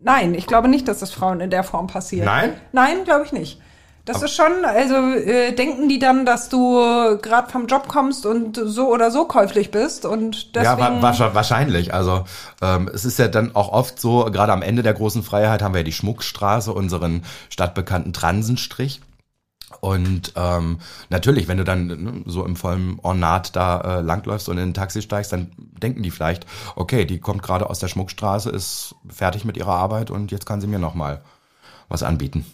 nein, ich glaube nicht, dass das Frauen in der Form passiert. Nein? Nein, glaube ich nicht. Das ist schon, also äh, denken die dann, dass du gerade vom Job kommst und so oder so käuflich bist und deswegen. Ja, wa wa wahrscheinlich. Also ähm, es ist ja dann auch oft so, gerade am Ende der großen Freiheit haben wir ja die Schmuckstraße, unseren stadtbekannten Transenstrich. Und ähm, natürlich, wenn du dann ne, so im vollen Ornat da äh, langläufst und in ein Taxi steigst, dann denken die vielleicht, okay, die kommt gerade aus der Schmuckstraße, ist fertig mit ihrer Arbeit und jetzt kann sie mir noch mal was anbieten.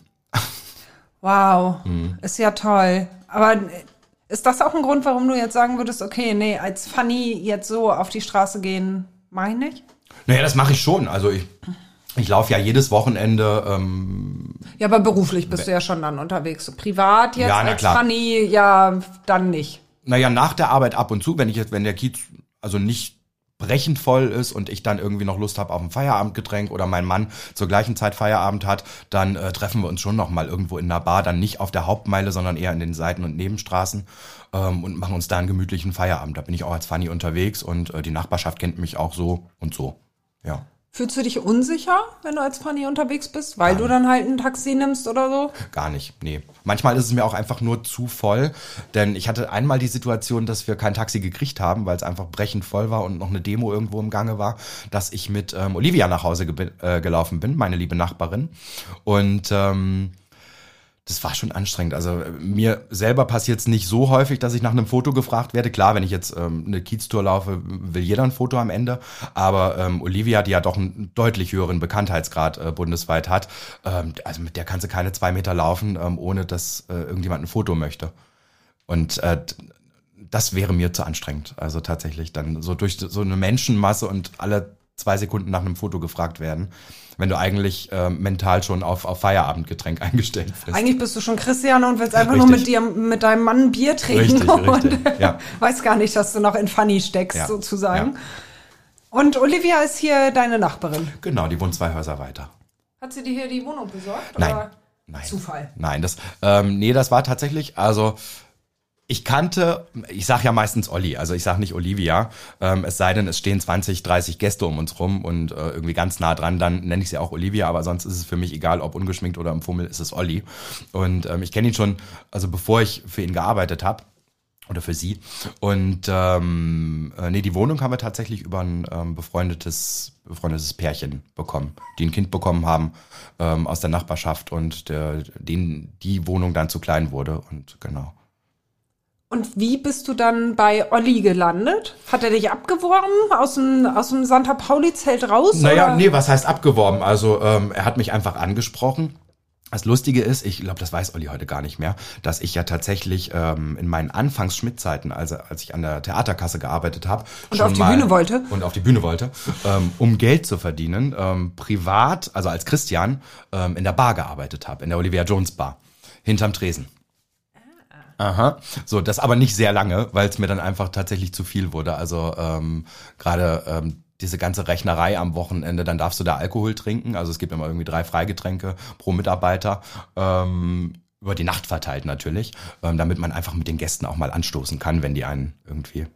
Wow, Mhm. ist ja toll. Aber äh, ist das auch ein Grund, warum du jetzt sagen würdest, okay, nee, als Funny jetzt so auf die Straße gehen, mach ich nicht? Naja, das mache ich schon. Also ich, ich laufe ja jedes Wochenende ähm, Ja, aber beruflich bist du ja schon dann unterwegs. Privat jetzt Ja, als. Funny, ja, dann nicht. Naja, nach der Arbeit ab und zu, wenn ich jetzt, wenn der Kiez also nicht brechend voll ist und ich dann irgendwie noch Lust habe auf ein Feierabendgetränk oder mein Mann zur gleichen Zeit Feierabend hat, dann äh, treffen wir uns schon noch mal irgendwo in einer Bar, dann nicht auf der Hauptmeile, sondern eher in den Seiten- und Nebenstraßen ähm, und machen uns da einen gemütlichen Feierabend. Da bin ich auch als Funny unterwegs und äh, die Nachbarschaft kennt mich auch so und so. Ja. Fühlst du dich unsicher, wenn du als Funny unterwegs bist, weil du dann halt ein Taxi nimmst oder so? Gar nicht, nee. Manchmal ist es mir auch einfach nur zu voll, denn ich hatte einmal die Situation, dass wir kein Taxi gekriegt haben, weil es einfach brechend voll war und noch eine Demo irgendwo im Gange war, dass ich mit ähm, Olivia nach Hause äh, gelaufen bin, meine liebe Nachbarin. Und ähm, das war schon anstrengend. Also äh, mir selber passiert es nicht so häufig, dass ich nach einem Foto gefragt werde. Klar, wenn ich jetzt ähm, eine Kieztour laufe, will jeder ein Foto am Ende. Aber ähm, Olivia, die ja doch einen deutlich höheren Bekanntheitsgrad äh, bundesweit hat, ähm, also mit der kannst du keine zwei Meter laufen, ähm, ohne dass äh, irgendjemand ein Foto möchte. Und äh, das wäre mir zu anstrengend. Also tatsächlich dann so durch so eine Menschenmasse und alle zwei Sekunden nach einem Foto gefragt werden wenn du eigentlich äh, mental schon auf, auf Feierabendgetränk eingestellt bist. Eigentlich bist du schon Christiane und willst einfach richtig. nur mit dir, mit deinem Mann ein Bier trinken richtig, und richtig, ja. weiß gar nicht, dass du noch in Funny steckst, ja. sozusagen. Ja. Und Olivia ist hier deine Nachbarin. Genau, die wohnt zwei Häuser weiter. Hat sie dir hier die Wohnung besorgt? Nein. Oder? Nein. Zufall. Nein, das, ähm, nee, das war tatsächlich, also ich kannte, ich sag ja meistens Olli, also ich sag nicht Olivia, ähm, es sei denn, es stehen 20, 30 Gäste um uns rum und äh, irgendwie ganz nah dran, dann nenne ich sie auch Olivia, aber sonst ist es für mich egal, ob ungeschminkt oder im Fummel, ist es Olli. Und ähm, ich kenne ihn schon, also bevor ich für ihn gearbeitet habe, oder für sie. Und ähm, äh, nee, die Wohnung haben wir tatsächlich über ein ähm, befreundetes, befreundetes Pärchen bekommen, die ein Kind bekommen haben ähm, aus der Nachbarschaft und der, denen die Wohnung dann zu klein wurde. Und genau. Und wie bist du dann bei Olli gelandet? Hat er dich abgeworben aus dem, aus dem Santa Pauli-Zelt raus? Naja, oder? nee, was heißt abgeworben? Also ähm, er hat mich einfach angesprochen. Das Lustige ist, ich glaube, das weiß Olli heute gar nicht mehr, dass ich ja tatsächlich ähm, in meinen Anfangs-Schmidt-Zeiten, also als ich an der Theaterkasse gearbeitet habe, und auf die Bühne wollte und auf die Bühne wollte, ähm, um Geld zu verdienen, ähm, privat, also als Christian, ähm, in der Bar gearbeitet habe, in der Olivia Jones Bar, hinterm Tresen. Aha. So, das aber nicht sehr lange, weil es mir dann einfach tatsächlich zu viel wurde. Also ähm, gerade ähm, diese ganze Rechnerei am Wochenende, dann darfst du da Alkohol trinken. Also es gibt immer irgendwie drei Freigetränke pro Mitarbeiter. Ähm, über die Nacht verteilt natürlich, ähm, damit man einfach mit den Gästen auch mal anstoßen kann, wenn die einen irgendwie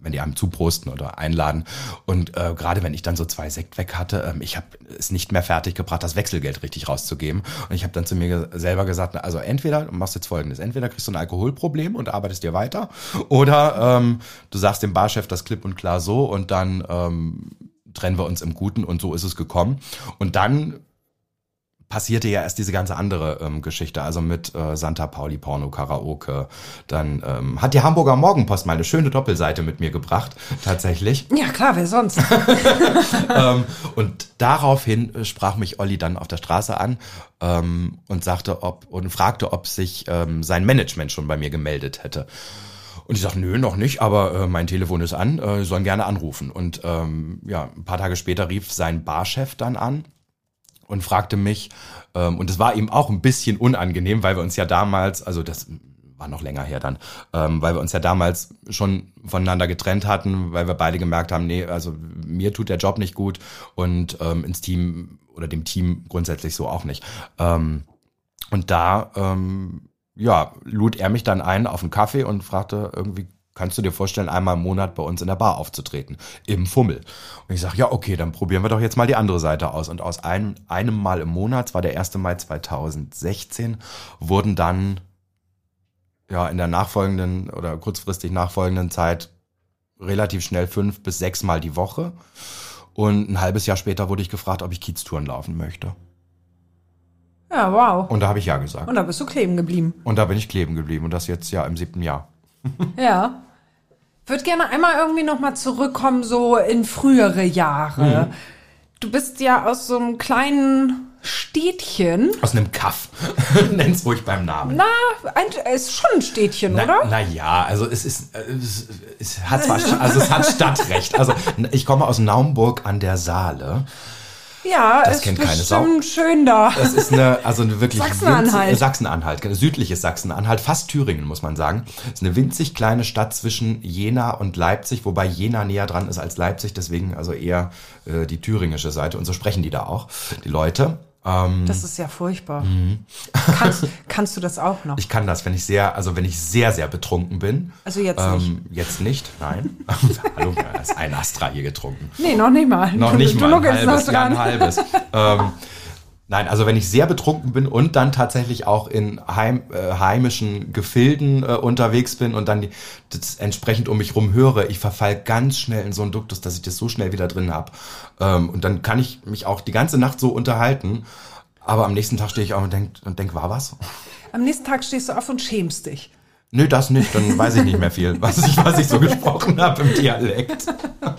wenn die einem zuprosten oder einladen. Und äh, gerade wenn ich dann so zwei Sekt weg hatte, ähm, ich habe es nicht mehr fertig gebracht, das Wechselgeld richtig rauszugeben. Und ich habe dann zu mir selber gesagt, also entweder du machst jetzt folgendes, entweder kriegst du ein Alkoholproblem und arbeitest dir weiter, oder ähm, du sagst dem Barchef das klipp und klar so und dann ähm, trennen wir uns im Guten und so ist es gekommen. Und dann passierte ja erst diese ganze andere ähm, Geschichte, also mit äh, Santa Pauli Porno Karaoke. Dann ähm, hat die Hamburger Morgenpost mal eine schöne Doppelseite mit mir gebracht, tatsächlich. Ja klar, wer sonst? ähm, und daraufhin äh, sprach mich Olli dann auf der Straße an ähm, und sagte, ob und fragte, ob sich ähm, sein Management schon bei mir gemeldet hätte. Und ich sage, nö, noch nicht, aber äh, mein Telefon ist an, äh, sollen gerne anrufen. Und ähm, ja, ein paar Tage später rief sein Barchef dann an und fragte mich, ähm, und es war ihm auch ein bisschen unangenehm, weil wir uns ja damals, also das war noch länger her dann, ähm, weil wir uns ja damals schon voneinander getrennt hatten, weil wir beide gemerkt haben, nee, also mir tut der Job nicht gut und ähm, ins Team oder dem Team grundsätzlich so auch nicht. Ähm, und da, ähm, ja, lud er mich dann ein auf einen Kaffee und fragte irgendwie, kannst du dir vorstellen, einmal im Monat bei uns in der Bar aufzutreten, im Fummel. Und ich sage, ja, okay, dann probieren wir doch jetzt mal die andere Seite aus. Und aus einem, einem Mal im Monat, das war der 1. Mai 2016, wurden dann ja in der nachfolgenden oder kurzfristig nachfolgenden Zeit relativ schnell fünf bis sechs Mal die Woche. Und ein halbes Jahr später wurde ich gefragt, ob ich Kieztouren laufen möchte. Ja, wow. Und da habe ich ja gesagt. Und da bist du kleben geblieben. Und da bin ich kleben geblieben. Und das jetzt ja im siebten Jahr. Ja würde gerne einmal irgendwie noch mal zurückkommen, so in frühere Jahre. Mhm. Du bist ja aus so einem kleinen Städtchen. Aus einem Kaff. Nenn's ruhig beim Namen. Na, ein, ist schon ein Städtchen, na, oder? Na ja, also es ist, es, es hat zwar, also es hat Stadtrecht. Also ich komme aus Naumburg an der Saale. Ja, das es kennt keine Sau. schön da. Das ist eine, also eine wirklich Sachsen-Anhalt. Sachsen-Anhalt, südliches Sachsen-Anhalt, fast Thüringen, muss man sagen. Das ist eine winzig kleine Stadt zwischen Jena und Leipzig, wobei Jena näher dran ist als Leipzig, deswegen also eher äh, die thüringische Seite. Und so sprechen die da auch, die Leute. Ähm, das ist ja furchtbar. Mhm. Kannst, kannst du das auch noch? Ich kann das, wenn ich sehr, also wenn ich sehr, sehr betrunken bin. Also jetzt ähm, nicht? Jetzt nicht, nein. Hallo, da ist ein Astra hier getrunken. Nee, noch nicht mal. Noch nicht mal, ein halbes, ja, ein halbes. ähm, Nein, also wenn ich sehr betrunken bin und dann tatsächlich auch in heim, äh, heimischen Gefilden äh, unterwegs bin und dann die, das entsprechend um mich rum höre, ich verfall ganz schnell in so einen Duktus, dass ich das so schnell wieder drin hab. Ähm, und dann kann ich mich auch die ganze Nacht so unterhalten. Aber am nächsten Tag stehe ich auch und denk, und denk war was? Am nächsten Tag stehst du auf und schämst dich. Nö, das nicht, dann weiß ich nicht mehr viel, was ich, was ich so gesprochen habe im Dialekt.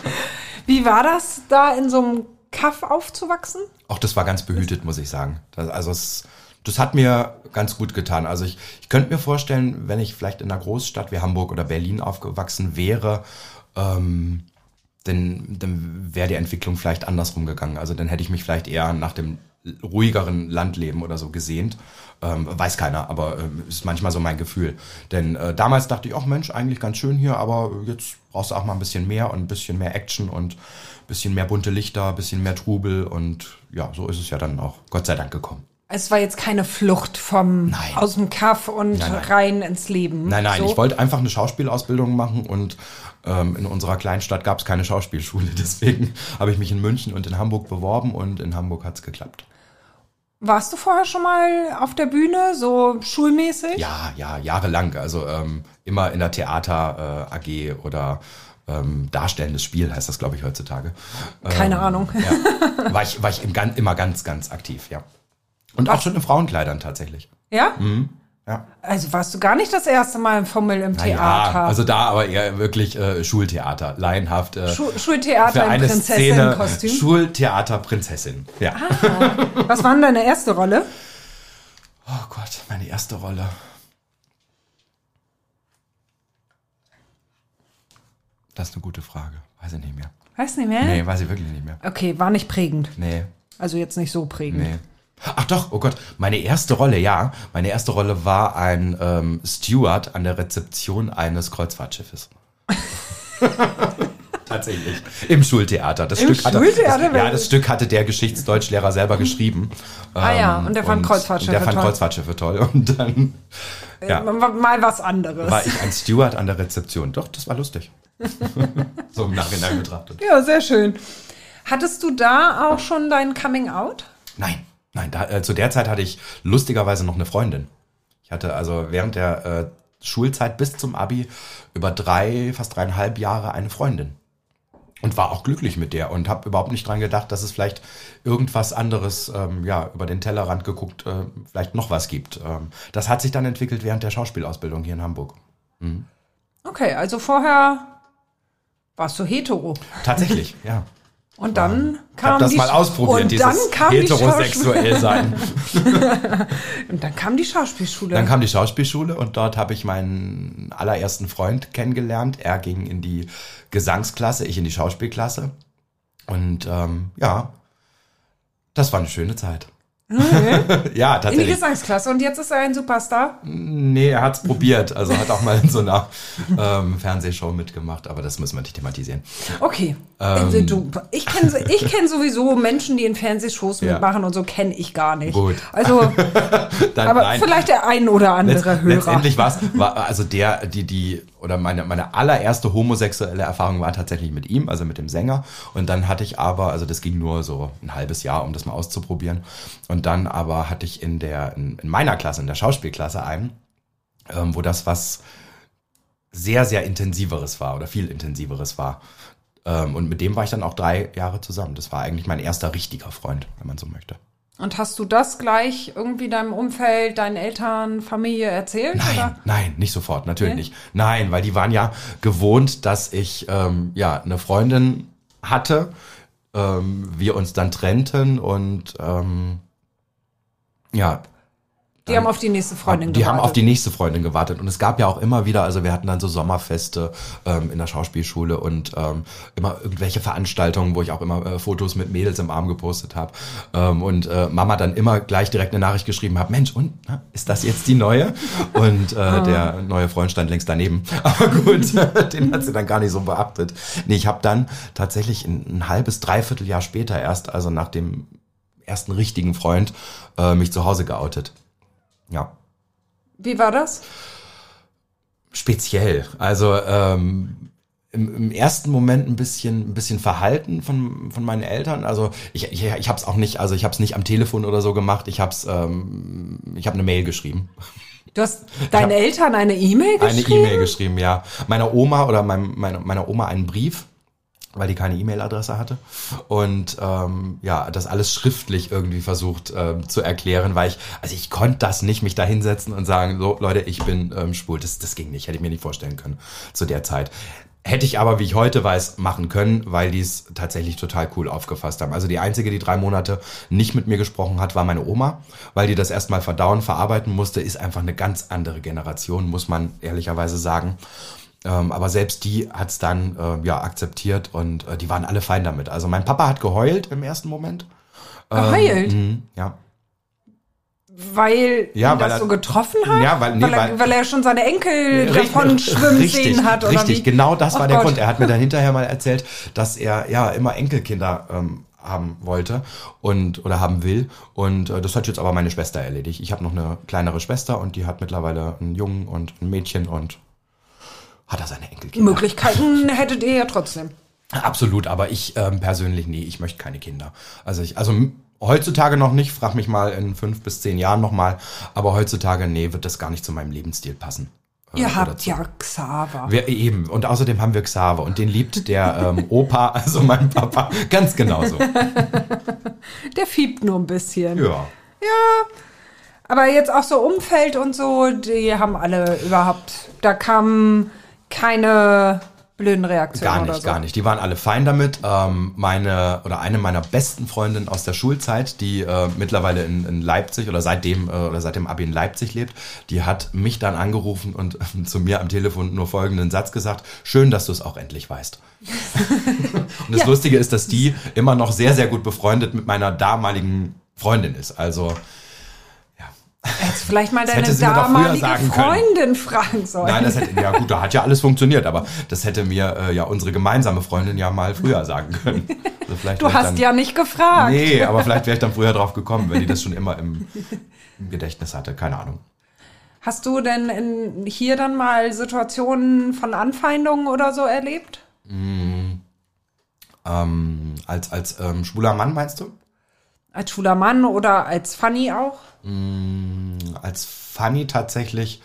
Wie war das, da in so einem Kaff aufzuwachsen? Auch das war ganz behütet, muss ich sagen. Das, also es, das hat mir ganz gut getan. Also ich, ich könnte mir vorstellen, wenn ich vielleicht in einer Großstadt wie Hamburg oder Berlin aufgewachsen wäre, ähm, dann, dann wäre die Entwicklung vielleicht andersrum gegangen. Also dann hätte ich mich vielleicht eher nach dem ruhigeren Landleben oder so gesehnt. Ähm, weiß keiner, aber äh, ist manchmal so mein Gefühl. Denn äh, damals dachte ich, ach Mensch, eigentlich ganz schön hier, aber jetzt brauchst du auch mal ein bisschen mehr und ein bisschen mehr Action und ein bisschen mehr bunte Lichter, ein bisschen mehr Trubel und ja, so ist es ja dann auch Gott sei Dank gekommen. Es war jetzt keine Flucht vom Nein. aus dem Kaff und Nein, nein. rein ins Leben. Nein, nein, so. ich wollte einfach eine Schauspielausbildung machen und ähm, in unserer Kleinstadt gab es keine Schauspielschule. Deswegen habe ich mich in München und in Hamburg beworben und in Hamburg hat's geklappt. Warst du vorher schon mal auf der Bühne, so schulmäßig? Ja, ja, jahrelang. Also ähm, immer in der Theater äh, AG oder ähm, darstellendes Spiel heißt das, glaube ich, heutzutage. Keine ähm, Ahnung. Ja, war ich, war ich im, immer ganz, ganz aktiv, ja. Und auch schon in Frauenkleidern tatsächlich. Ja? Ja. Also warst du gar nicht das erste Mal im Fummel im Naja, Theater? also da aber eher wirklich äh, Schultheater, laienhaft. Äh, Schu Schultheater für eine Szene Prinzessinnenkostüm. Schultheater Prinzessin. Ja. Was war denn deine erste Rolle? Oh Gott, meine erste Rolle. Das ist eine gute Frage. Weiß ich nicht mehr. Weiß nicht mehr? Nee, weiß ich wirklich nicht mehr. Okay, war nicht prägend. Nee, Also jetzt nicht so prägend. nee. Ach doch, oh Gott, meine erste Rolle, ja. Meine erste Rolle war ein ähm, Steward an der Rezeption eines Kreuzfahrtschiffes. Tatsächlich. Im Schultheater. Das Im Stück hatte, Schultheater? Das, ja, das Stück hatte der Geschichtsdeutschlehrer selber geschrieben. Ah ja, Ähm, und der fand Kreuzfahrtschiffe Der fand toll. Kreuzfahrtschiffe toll. Und dann ja, Mal mal was anderes. war ich ein Steward an der Rezeption. Doch, das war lustig. so im Nachhinein betrachtet. Ja, sehr schön. Hattest du da auch schon dein Coming Out? Nein, nein, da, äh, zu der Zeit hatte ich lustigerweise noch eine Freundin. Ich hatte also während der äh, Schulzeit bis zum Abi über drei, fast dreieinhalb Jahre eine Freundin. Und war auch glücklich mit der und habe überhaupt nicht dran gedacht, dass es vielleicht irgendwas anderes, ähm, ja, über den Tellerrand geguckt, äh, vielleicht noch was gibt. Ähm, das hat sich dann entwickelt während der Schauspielausbildung hier in Hamburg. Okay, also vorher warst du hetero. Tatsächlich, ja. Und dann Ich kam das die mal ausprobiert, und dann kam die heterosexuell sein. Schauspiel- Und dann kam die Schauspielschule. Dann kam die Schauspielschule und dort habe ich meinen allerersten Freund kennengelernt. Er ging in die Gesangsklasse, ich in die Schauspielklasse. Und ähm, ja, das war eine schöne Zeit. ja, in die tatsächlich. Gesangsklasse. Und jetzt ist er ein Superstar. Nee, er hat's probiert. Also hat auch mal in so einer ähm, Fernsehshow mitgemacht, aber das müssen wir nicht thematisieren. Okay. Ähm. Du, ich kenne ich kenn sowieso Menschen, die in Fernsehshows Ja. mitmachen und so kenne ich gar nicht. Gut. Also, Dann, aber vielleicht der ein oder andere Letzt, Hörer. letztendlich war also der, die, die, oder meine, meine allererste homosexuelle Erfahrung war tatsächlich mit ihm, also mit dem Sänger. Und dann hatte ich aber, also das ging nur so ein halbes Jahr, um das mal auszuprobieren. Und dann aber hatte ich in der, in, in meiner Klasse, in der Schauspielklasse einen, ähm, wo das was sehr, sehr intensiveres war oder viel intensiveres war. Ähm, und mit dem war ich dann auch drei Jahre zusammen. Das war eigentlich mein erster richtiger Freund, wenn man so möchte. Und hast du das gleich irgendwie deinem Umfeld, deinen Eltern, Familie erzählt? Nein, Oder? nein, nicht sofort, natürlich Nee? nicht. Nein, weil die waren ja gewohnt, dass ich ähm, ja eine Freundin hatte, ähm, wir uns dann trennten und ähm, ja, Die haben auf die nächste Freundin die haben gewartet. auf die nächste Freundin gewartet. Und es gab ja auch immer wieder, also wir hatten dann so Sommerfeste ähm, in der Schauspielschule und ähm, immer irgendwelche Veranstaltungen, wo ich auch immer äh, Fotos mit Mädels im Arm gepostet habe. Ähm, und äh, Mama dann immer gleich direkt eine Nachricht geschrieben hat, Mensch, und na, ist das jetzt die neue? Und äh, der neue Freund stand längst daneben. Aber gut, den hat sie dann gar nicht so beachtet. Nee, ich habe dann tatsächlich ein, ein halbes, dreiviertel Jahr später erst, also nach dem ersten richtigen Freund, äh, mich zu Hause geoutet. Ja Wie war das? speziell. Also ähm, im, im ersten Moment ein bisschen, ein bisschen verhalten von, von meinen Eltern. Also ich, ich, ich habe es auch nicht, also ich habe es nicht am Telefon oder so gemacht. Ich habe ähm, ich habe eine Mail geschrieben, Du hast deinen Eltern eine E-Mail eine geschrieben? E-Mail geschrieben, ja. Meiner Oma oder meinem, meiner, meiner Oma einen Brief. Weil die keine E-Mail-Adresse hatte. Und ähm, ja, das alles schriftlich irgendwie versucht ähm, zu erklären, weil ich, also ich konnte das nicht, mich da hinsetzen und sagen, so Leute, ich bin ähm, schwul. Das, das ging nicht, hätte ich mir nicht vorstellen können zu der Zeit. Hätte ich aber, wie ich heute weiß, machen können, weil die es tatsächlich total cool aufgefasst haben. Also die einzige, die drei Monate nicht mit mir gesprochen hat, war meine Oma, weil die das erstmal verdauen, verarbeiten musste, ist einfach eine ganz andere Generation, muss man ehrlicherweise sagen. Ähm, aber selbst die hat's dann äh, ja akzeptiert und äh, die waren alle fein damit. Also mein Papa hat geheult im ersten Moment. Geheult? Ähm, mh, ja. Weil Ja, ihn weil das er- so getroffen hat? Ja, weil- nee, weil, er, weil- er schon seine Enkel Richtig, davon schwimmen richtig, sehen hat, oder Richtig, wie? genau das Ach war der Gott. Grund. Er hat mir dann hinterher mal erzählt, dass er ja immer Enkelkinder ähm, haben wollte und oder haben will. Und äh, das hat jetzt aber meine Schwester erledigt. Ich habe noch eine kleinere Schwester und die hat mittlerweile einen Jungen und ein Mädchen und hat er seine Enkelkinder. Möglichkeiten hättet ihr ja trotzdem. Absolut, aber ich ähm, persönlich, nee, ich möchte keine Kinder. Also ich, also heutzutage noch nicht, frag mich mal in fünf bis zehn Jahren nochmal, aber heutzutage, nee, wird das gar nicht zu meinem Lebensstil passen. Äh, Ihr oder habt ja Xaver. wir, eben, und außerdem haben wir Xaver und den liebt der ähm, Opa, also mein Papa, ganz genauso. Der fiebt nur ein bisschen. Ja. Aber jetzt auch so Umfeld und so, die haben alle überhaupt, da kamen keine blöden Reaktionen Gar nicht, so. gar nicht. Die waren alle fein damit. Ähm, meine oder eine meiner besten Freundinnen aus der Schulzeit, die äh, mittlerweile in, in Leipzig oder seitdem äh, oder seit dem Abi in Leipzig lebt, die hat mich dann angerufen und äh, zu mir am Telefon nur folgenden Satz gesagt: Schön, dass du es auch endlich weißt. und das Ja. Lustige ist, dass die immer noch sehr, sehr gut befreundet mit meiner damaligen Freundin ist. Also Jetzt vielleicht mal deine damalige. Freundin fragen sollen. Nein, das hätte, ja gut, da hat ja alles funktioniert, aber das hätte mir äh, ja unsere gemeinsame Freundin ja mal früher sagen können. Also vielleicht du hast dann, ja nicht gefragt. Nee, aber vielleicht wäre ich dann früher drauf gekommen, wenn die das schon immer im, im Gedächtnis hatte, keine Ahnung. Hast du denn in, hier dann mal Situationen von Anfeindungen oder so erlebt? Ähm, als als ähm, schwuler Mann meinst du? Als schwuler Mann oder als Fanny auch? Als Funny tatsächlich.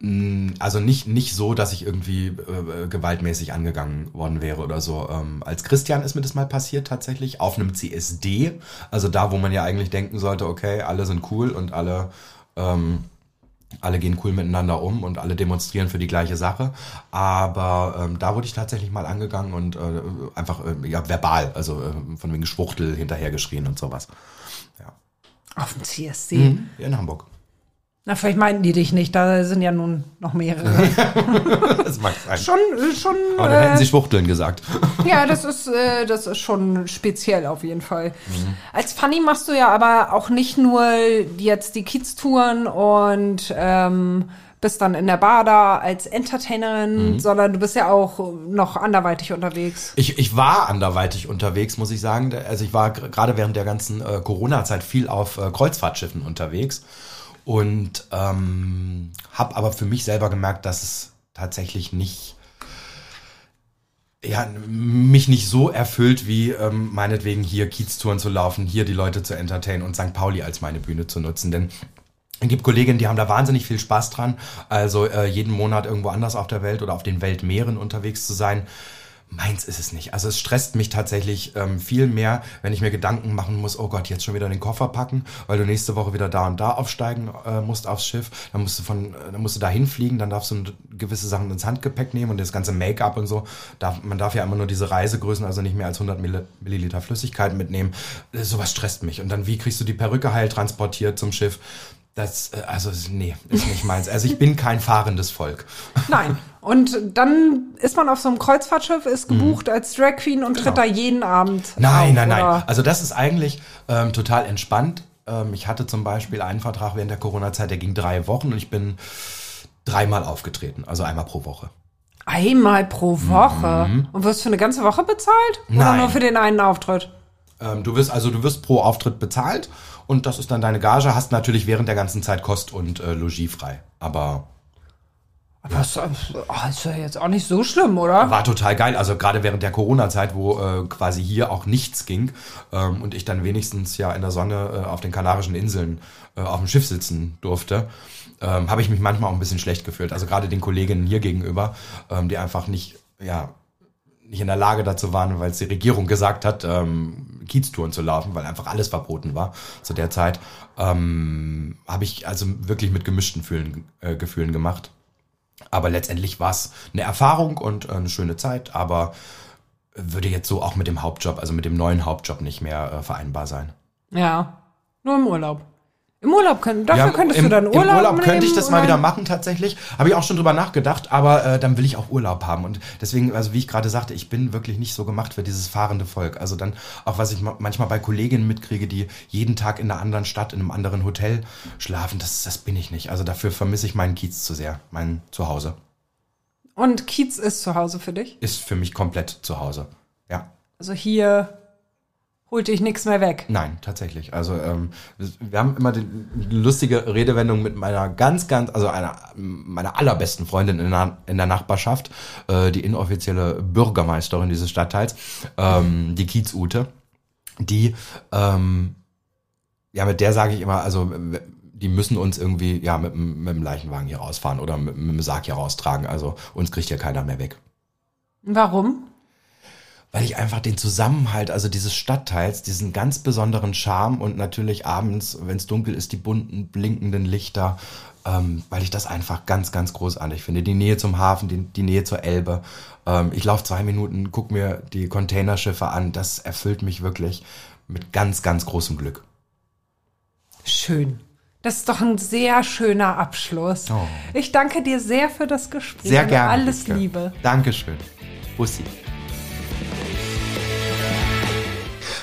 mh, Also nicht, nicht so, dass ich irgendwie äh, gewaltmäßig angegangen worden wäre oder so. Ähm, als Christian ist mir das mal passiert tatsächlich, auf einem CSD. Also da, wo man ja eigentlich denken sollte, okay, alle sind cool und alle, ähm, alle gehen cool miteinander um und alle demonstrieren für die gleiche Sache. Aber ähm, da wurde ich tatsächlich mal angegangen und äh, einfach äh, ja, verbal, also äh, von wegen Schwuchtel hinterhergeschrien und sowas. Auf dem CSD. Hier in Hamburg. Na, vielleicht meinten die dich nicht, da sind ja nun noch mehrere. Das mag sein. schon, äh, schon. Aber dann hätten Äh, sie Schwuchteln gesagt. ja, das ist, äh, das ist schon speziell auf jeden Fall. Mhm. Als Fanny machst du ja aber auch nicht nur jetzt die Kiez-Touren und ähm, bist dann in der Bar da als Mhm. Entertainerin, sondern du bist ja auch noch anderweitig unterwegs. Ich, ich war anderweitig unterwegs, muss ich sagen. Also ich war gerade während der ganzen äh, Corona-Zeit viel auf äh, Kreuzfahrtschiffen unterwegs und ähm, habe aber für mich selber gemerkt, dass es tatsächlich nicht ja, mich nicht so erfüllt, wie ähm, meinetwegen hier Kieztouren zu laufen, hier die Leute zu entertainen und St. Pauli als meine Bühne zu nutzen. Denn es gibt Kolleginnen, die haben da wahnsinnig viel Spaß dran, also äh, jeden Monat irgendwo anders auf der Welt oder auf den Weltmeeren unterwegs zu sein. Meins ist es nicht. Also es stresst mich tatsächlich ähm, viel mehr, wenn ich mir Gedanken machen muss, oh Gott, jetzt schon wieder den Koffer packen, weil du nächste Woche wieder da und da aufsteigen äh, musst aufs Schiff. Dann musst du von, äh, dann musst du da hinfliegen, dann darfst du gewisse Sachen ins Handgepäck nehmen und das ganze Make-up und so. Darf, man darf ja immer nur diese Reisegrößen, also nicht mehr als 100 Mill- Milliliter Flüssigkeit mitnehmen. Äh, sowas stresst mich. Und dann, wie kriegst du die Perücke heil transportiert zum Schiff? Das, äh, also, nee, ist nicht meins. Also ich bin kein fahrendes Volk. Nein. Und dann ist man auf so einem Kreuzfahrtschiff, ist gebucht als Drag Queen und tritt da jeden Abend. Mhm. Nein, auf, nein, nein. oder? Also das ist eigentlich ähm, total entspannt. Ähm, ich hatte zum Beispiel einen Vertrag während der Corona-Zeit, der ging drei Wochen und ich bin dreimal aufgetreten, also einmal pro Woche. Einmal pro Woche. Und wirst für eine ganze Woche bezahlt? Oder Mhm. Nein. nur für den einen Auftritt? Ähm, du wirst also du wirst pro Auftritt bezahlt und das ist dann deine Gage. Hast natürlich während der ganzen Zeit Kost und äh, Logis frei. Aber Aber das oh, ist ja jetzt auch nicht so schlimm, oder? war total geil. Also gerade während der Corona-Zeit, wo äh, quasi hier auch nichts ging ähm, und ich dann wenigstens ja in der Sonne äh, auf den Kanarischen Inseln äh, auf dem Schiff sitzen durfte, ähm, habe ich mich manchmal auch ein bisschen schlecht gefühlt. Also gerade den Kolleginnen hier gegenüber, ähm, die einfach nicht, ja, nicht in der Lage dazu waren, weil es die Regierung gesagt hat, ähm, Kieztouren zu laufen, weil einfach alles verboten war zu der Zeit, ähm, habe ich also wirklich mit gemischten Fühlen, äh, Gefühlen gemacht. Aber letztendlich war es eine Erfahrung und äh, eine schöne Zeit, aber würde jetzt so auch mit dem Hauptjob, also mit dem neuen Hauptjob nicht mehr äh, vereinbar sein. Ja, nur im Urlaub. Im Urlaub können, dafür Ja, könntest im, du dann Urlaub Im Urlaub könnte ich nehmen das mal wieder machen tatsächlich. Habe ich auch schon drüber nachgedacht, aber äh, dann will ich auch Urlaub haben. Und deswegen, also wie ich gerade sagte, ich bin wirklich nicht so gemacht für dieses fahrende Volk. Also dann auch, was ich ma- manchmal bei Kolleginnen mitkriege, die jeden Tag in einer anderen Stadt, in einem anderen Hotel schlafen, das, das bin ich nicht. Also dafür vermisse ich meinen Kiez zu sehr, mein Zuhause. Und Kiez ist zu Hause für dich? Ist für mich komplett zu Hause. Ja. Also hier holt dich nichts mehr weg. Nein, tatsächlich. Also ähm, wir haben immer die, lustige Redewendung mit meiner ganz, ganz, also einer meiner allerbesten Freundin in der, in der Nachbarschaft, äh, die inoffizielle Bürgermeisterin dieses Stadtteils, ähm, die Kiez-Ute, die, ähm, ja, mit der sage ich immer, also die müssen uns irgendwie ja mit, dem- mit dem Leichenwagen hier rausfahren oder mit, mit dem Sarg hier raustragen. Also uns kriegt hier keiner mehr weg Warum? Weil ich einfach den Zusammenhalt, also dieses Stadtteils, diesen ganz besonderen Charme und natürlich abends, wenn es dunkel ist, die bunten, blinkenden Lichter, ähm, weil ich das einfach ganz, ganz großartig finde. Die Nähe zum Hafen, die, die Nähe zur Elbe. Ähm, ich laufe zwei Minuten, guck mir die Containerschiffe an. Das erfüllt mich wirklich mit ganz, ganz großem Glück. Schön. Das ist doch ein sehr schöner Abschluss. Oh. Ich danke dir sehr für das Gespräch. Sehr gerne. Alles. Liebe. Dankeschön. Bussi.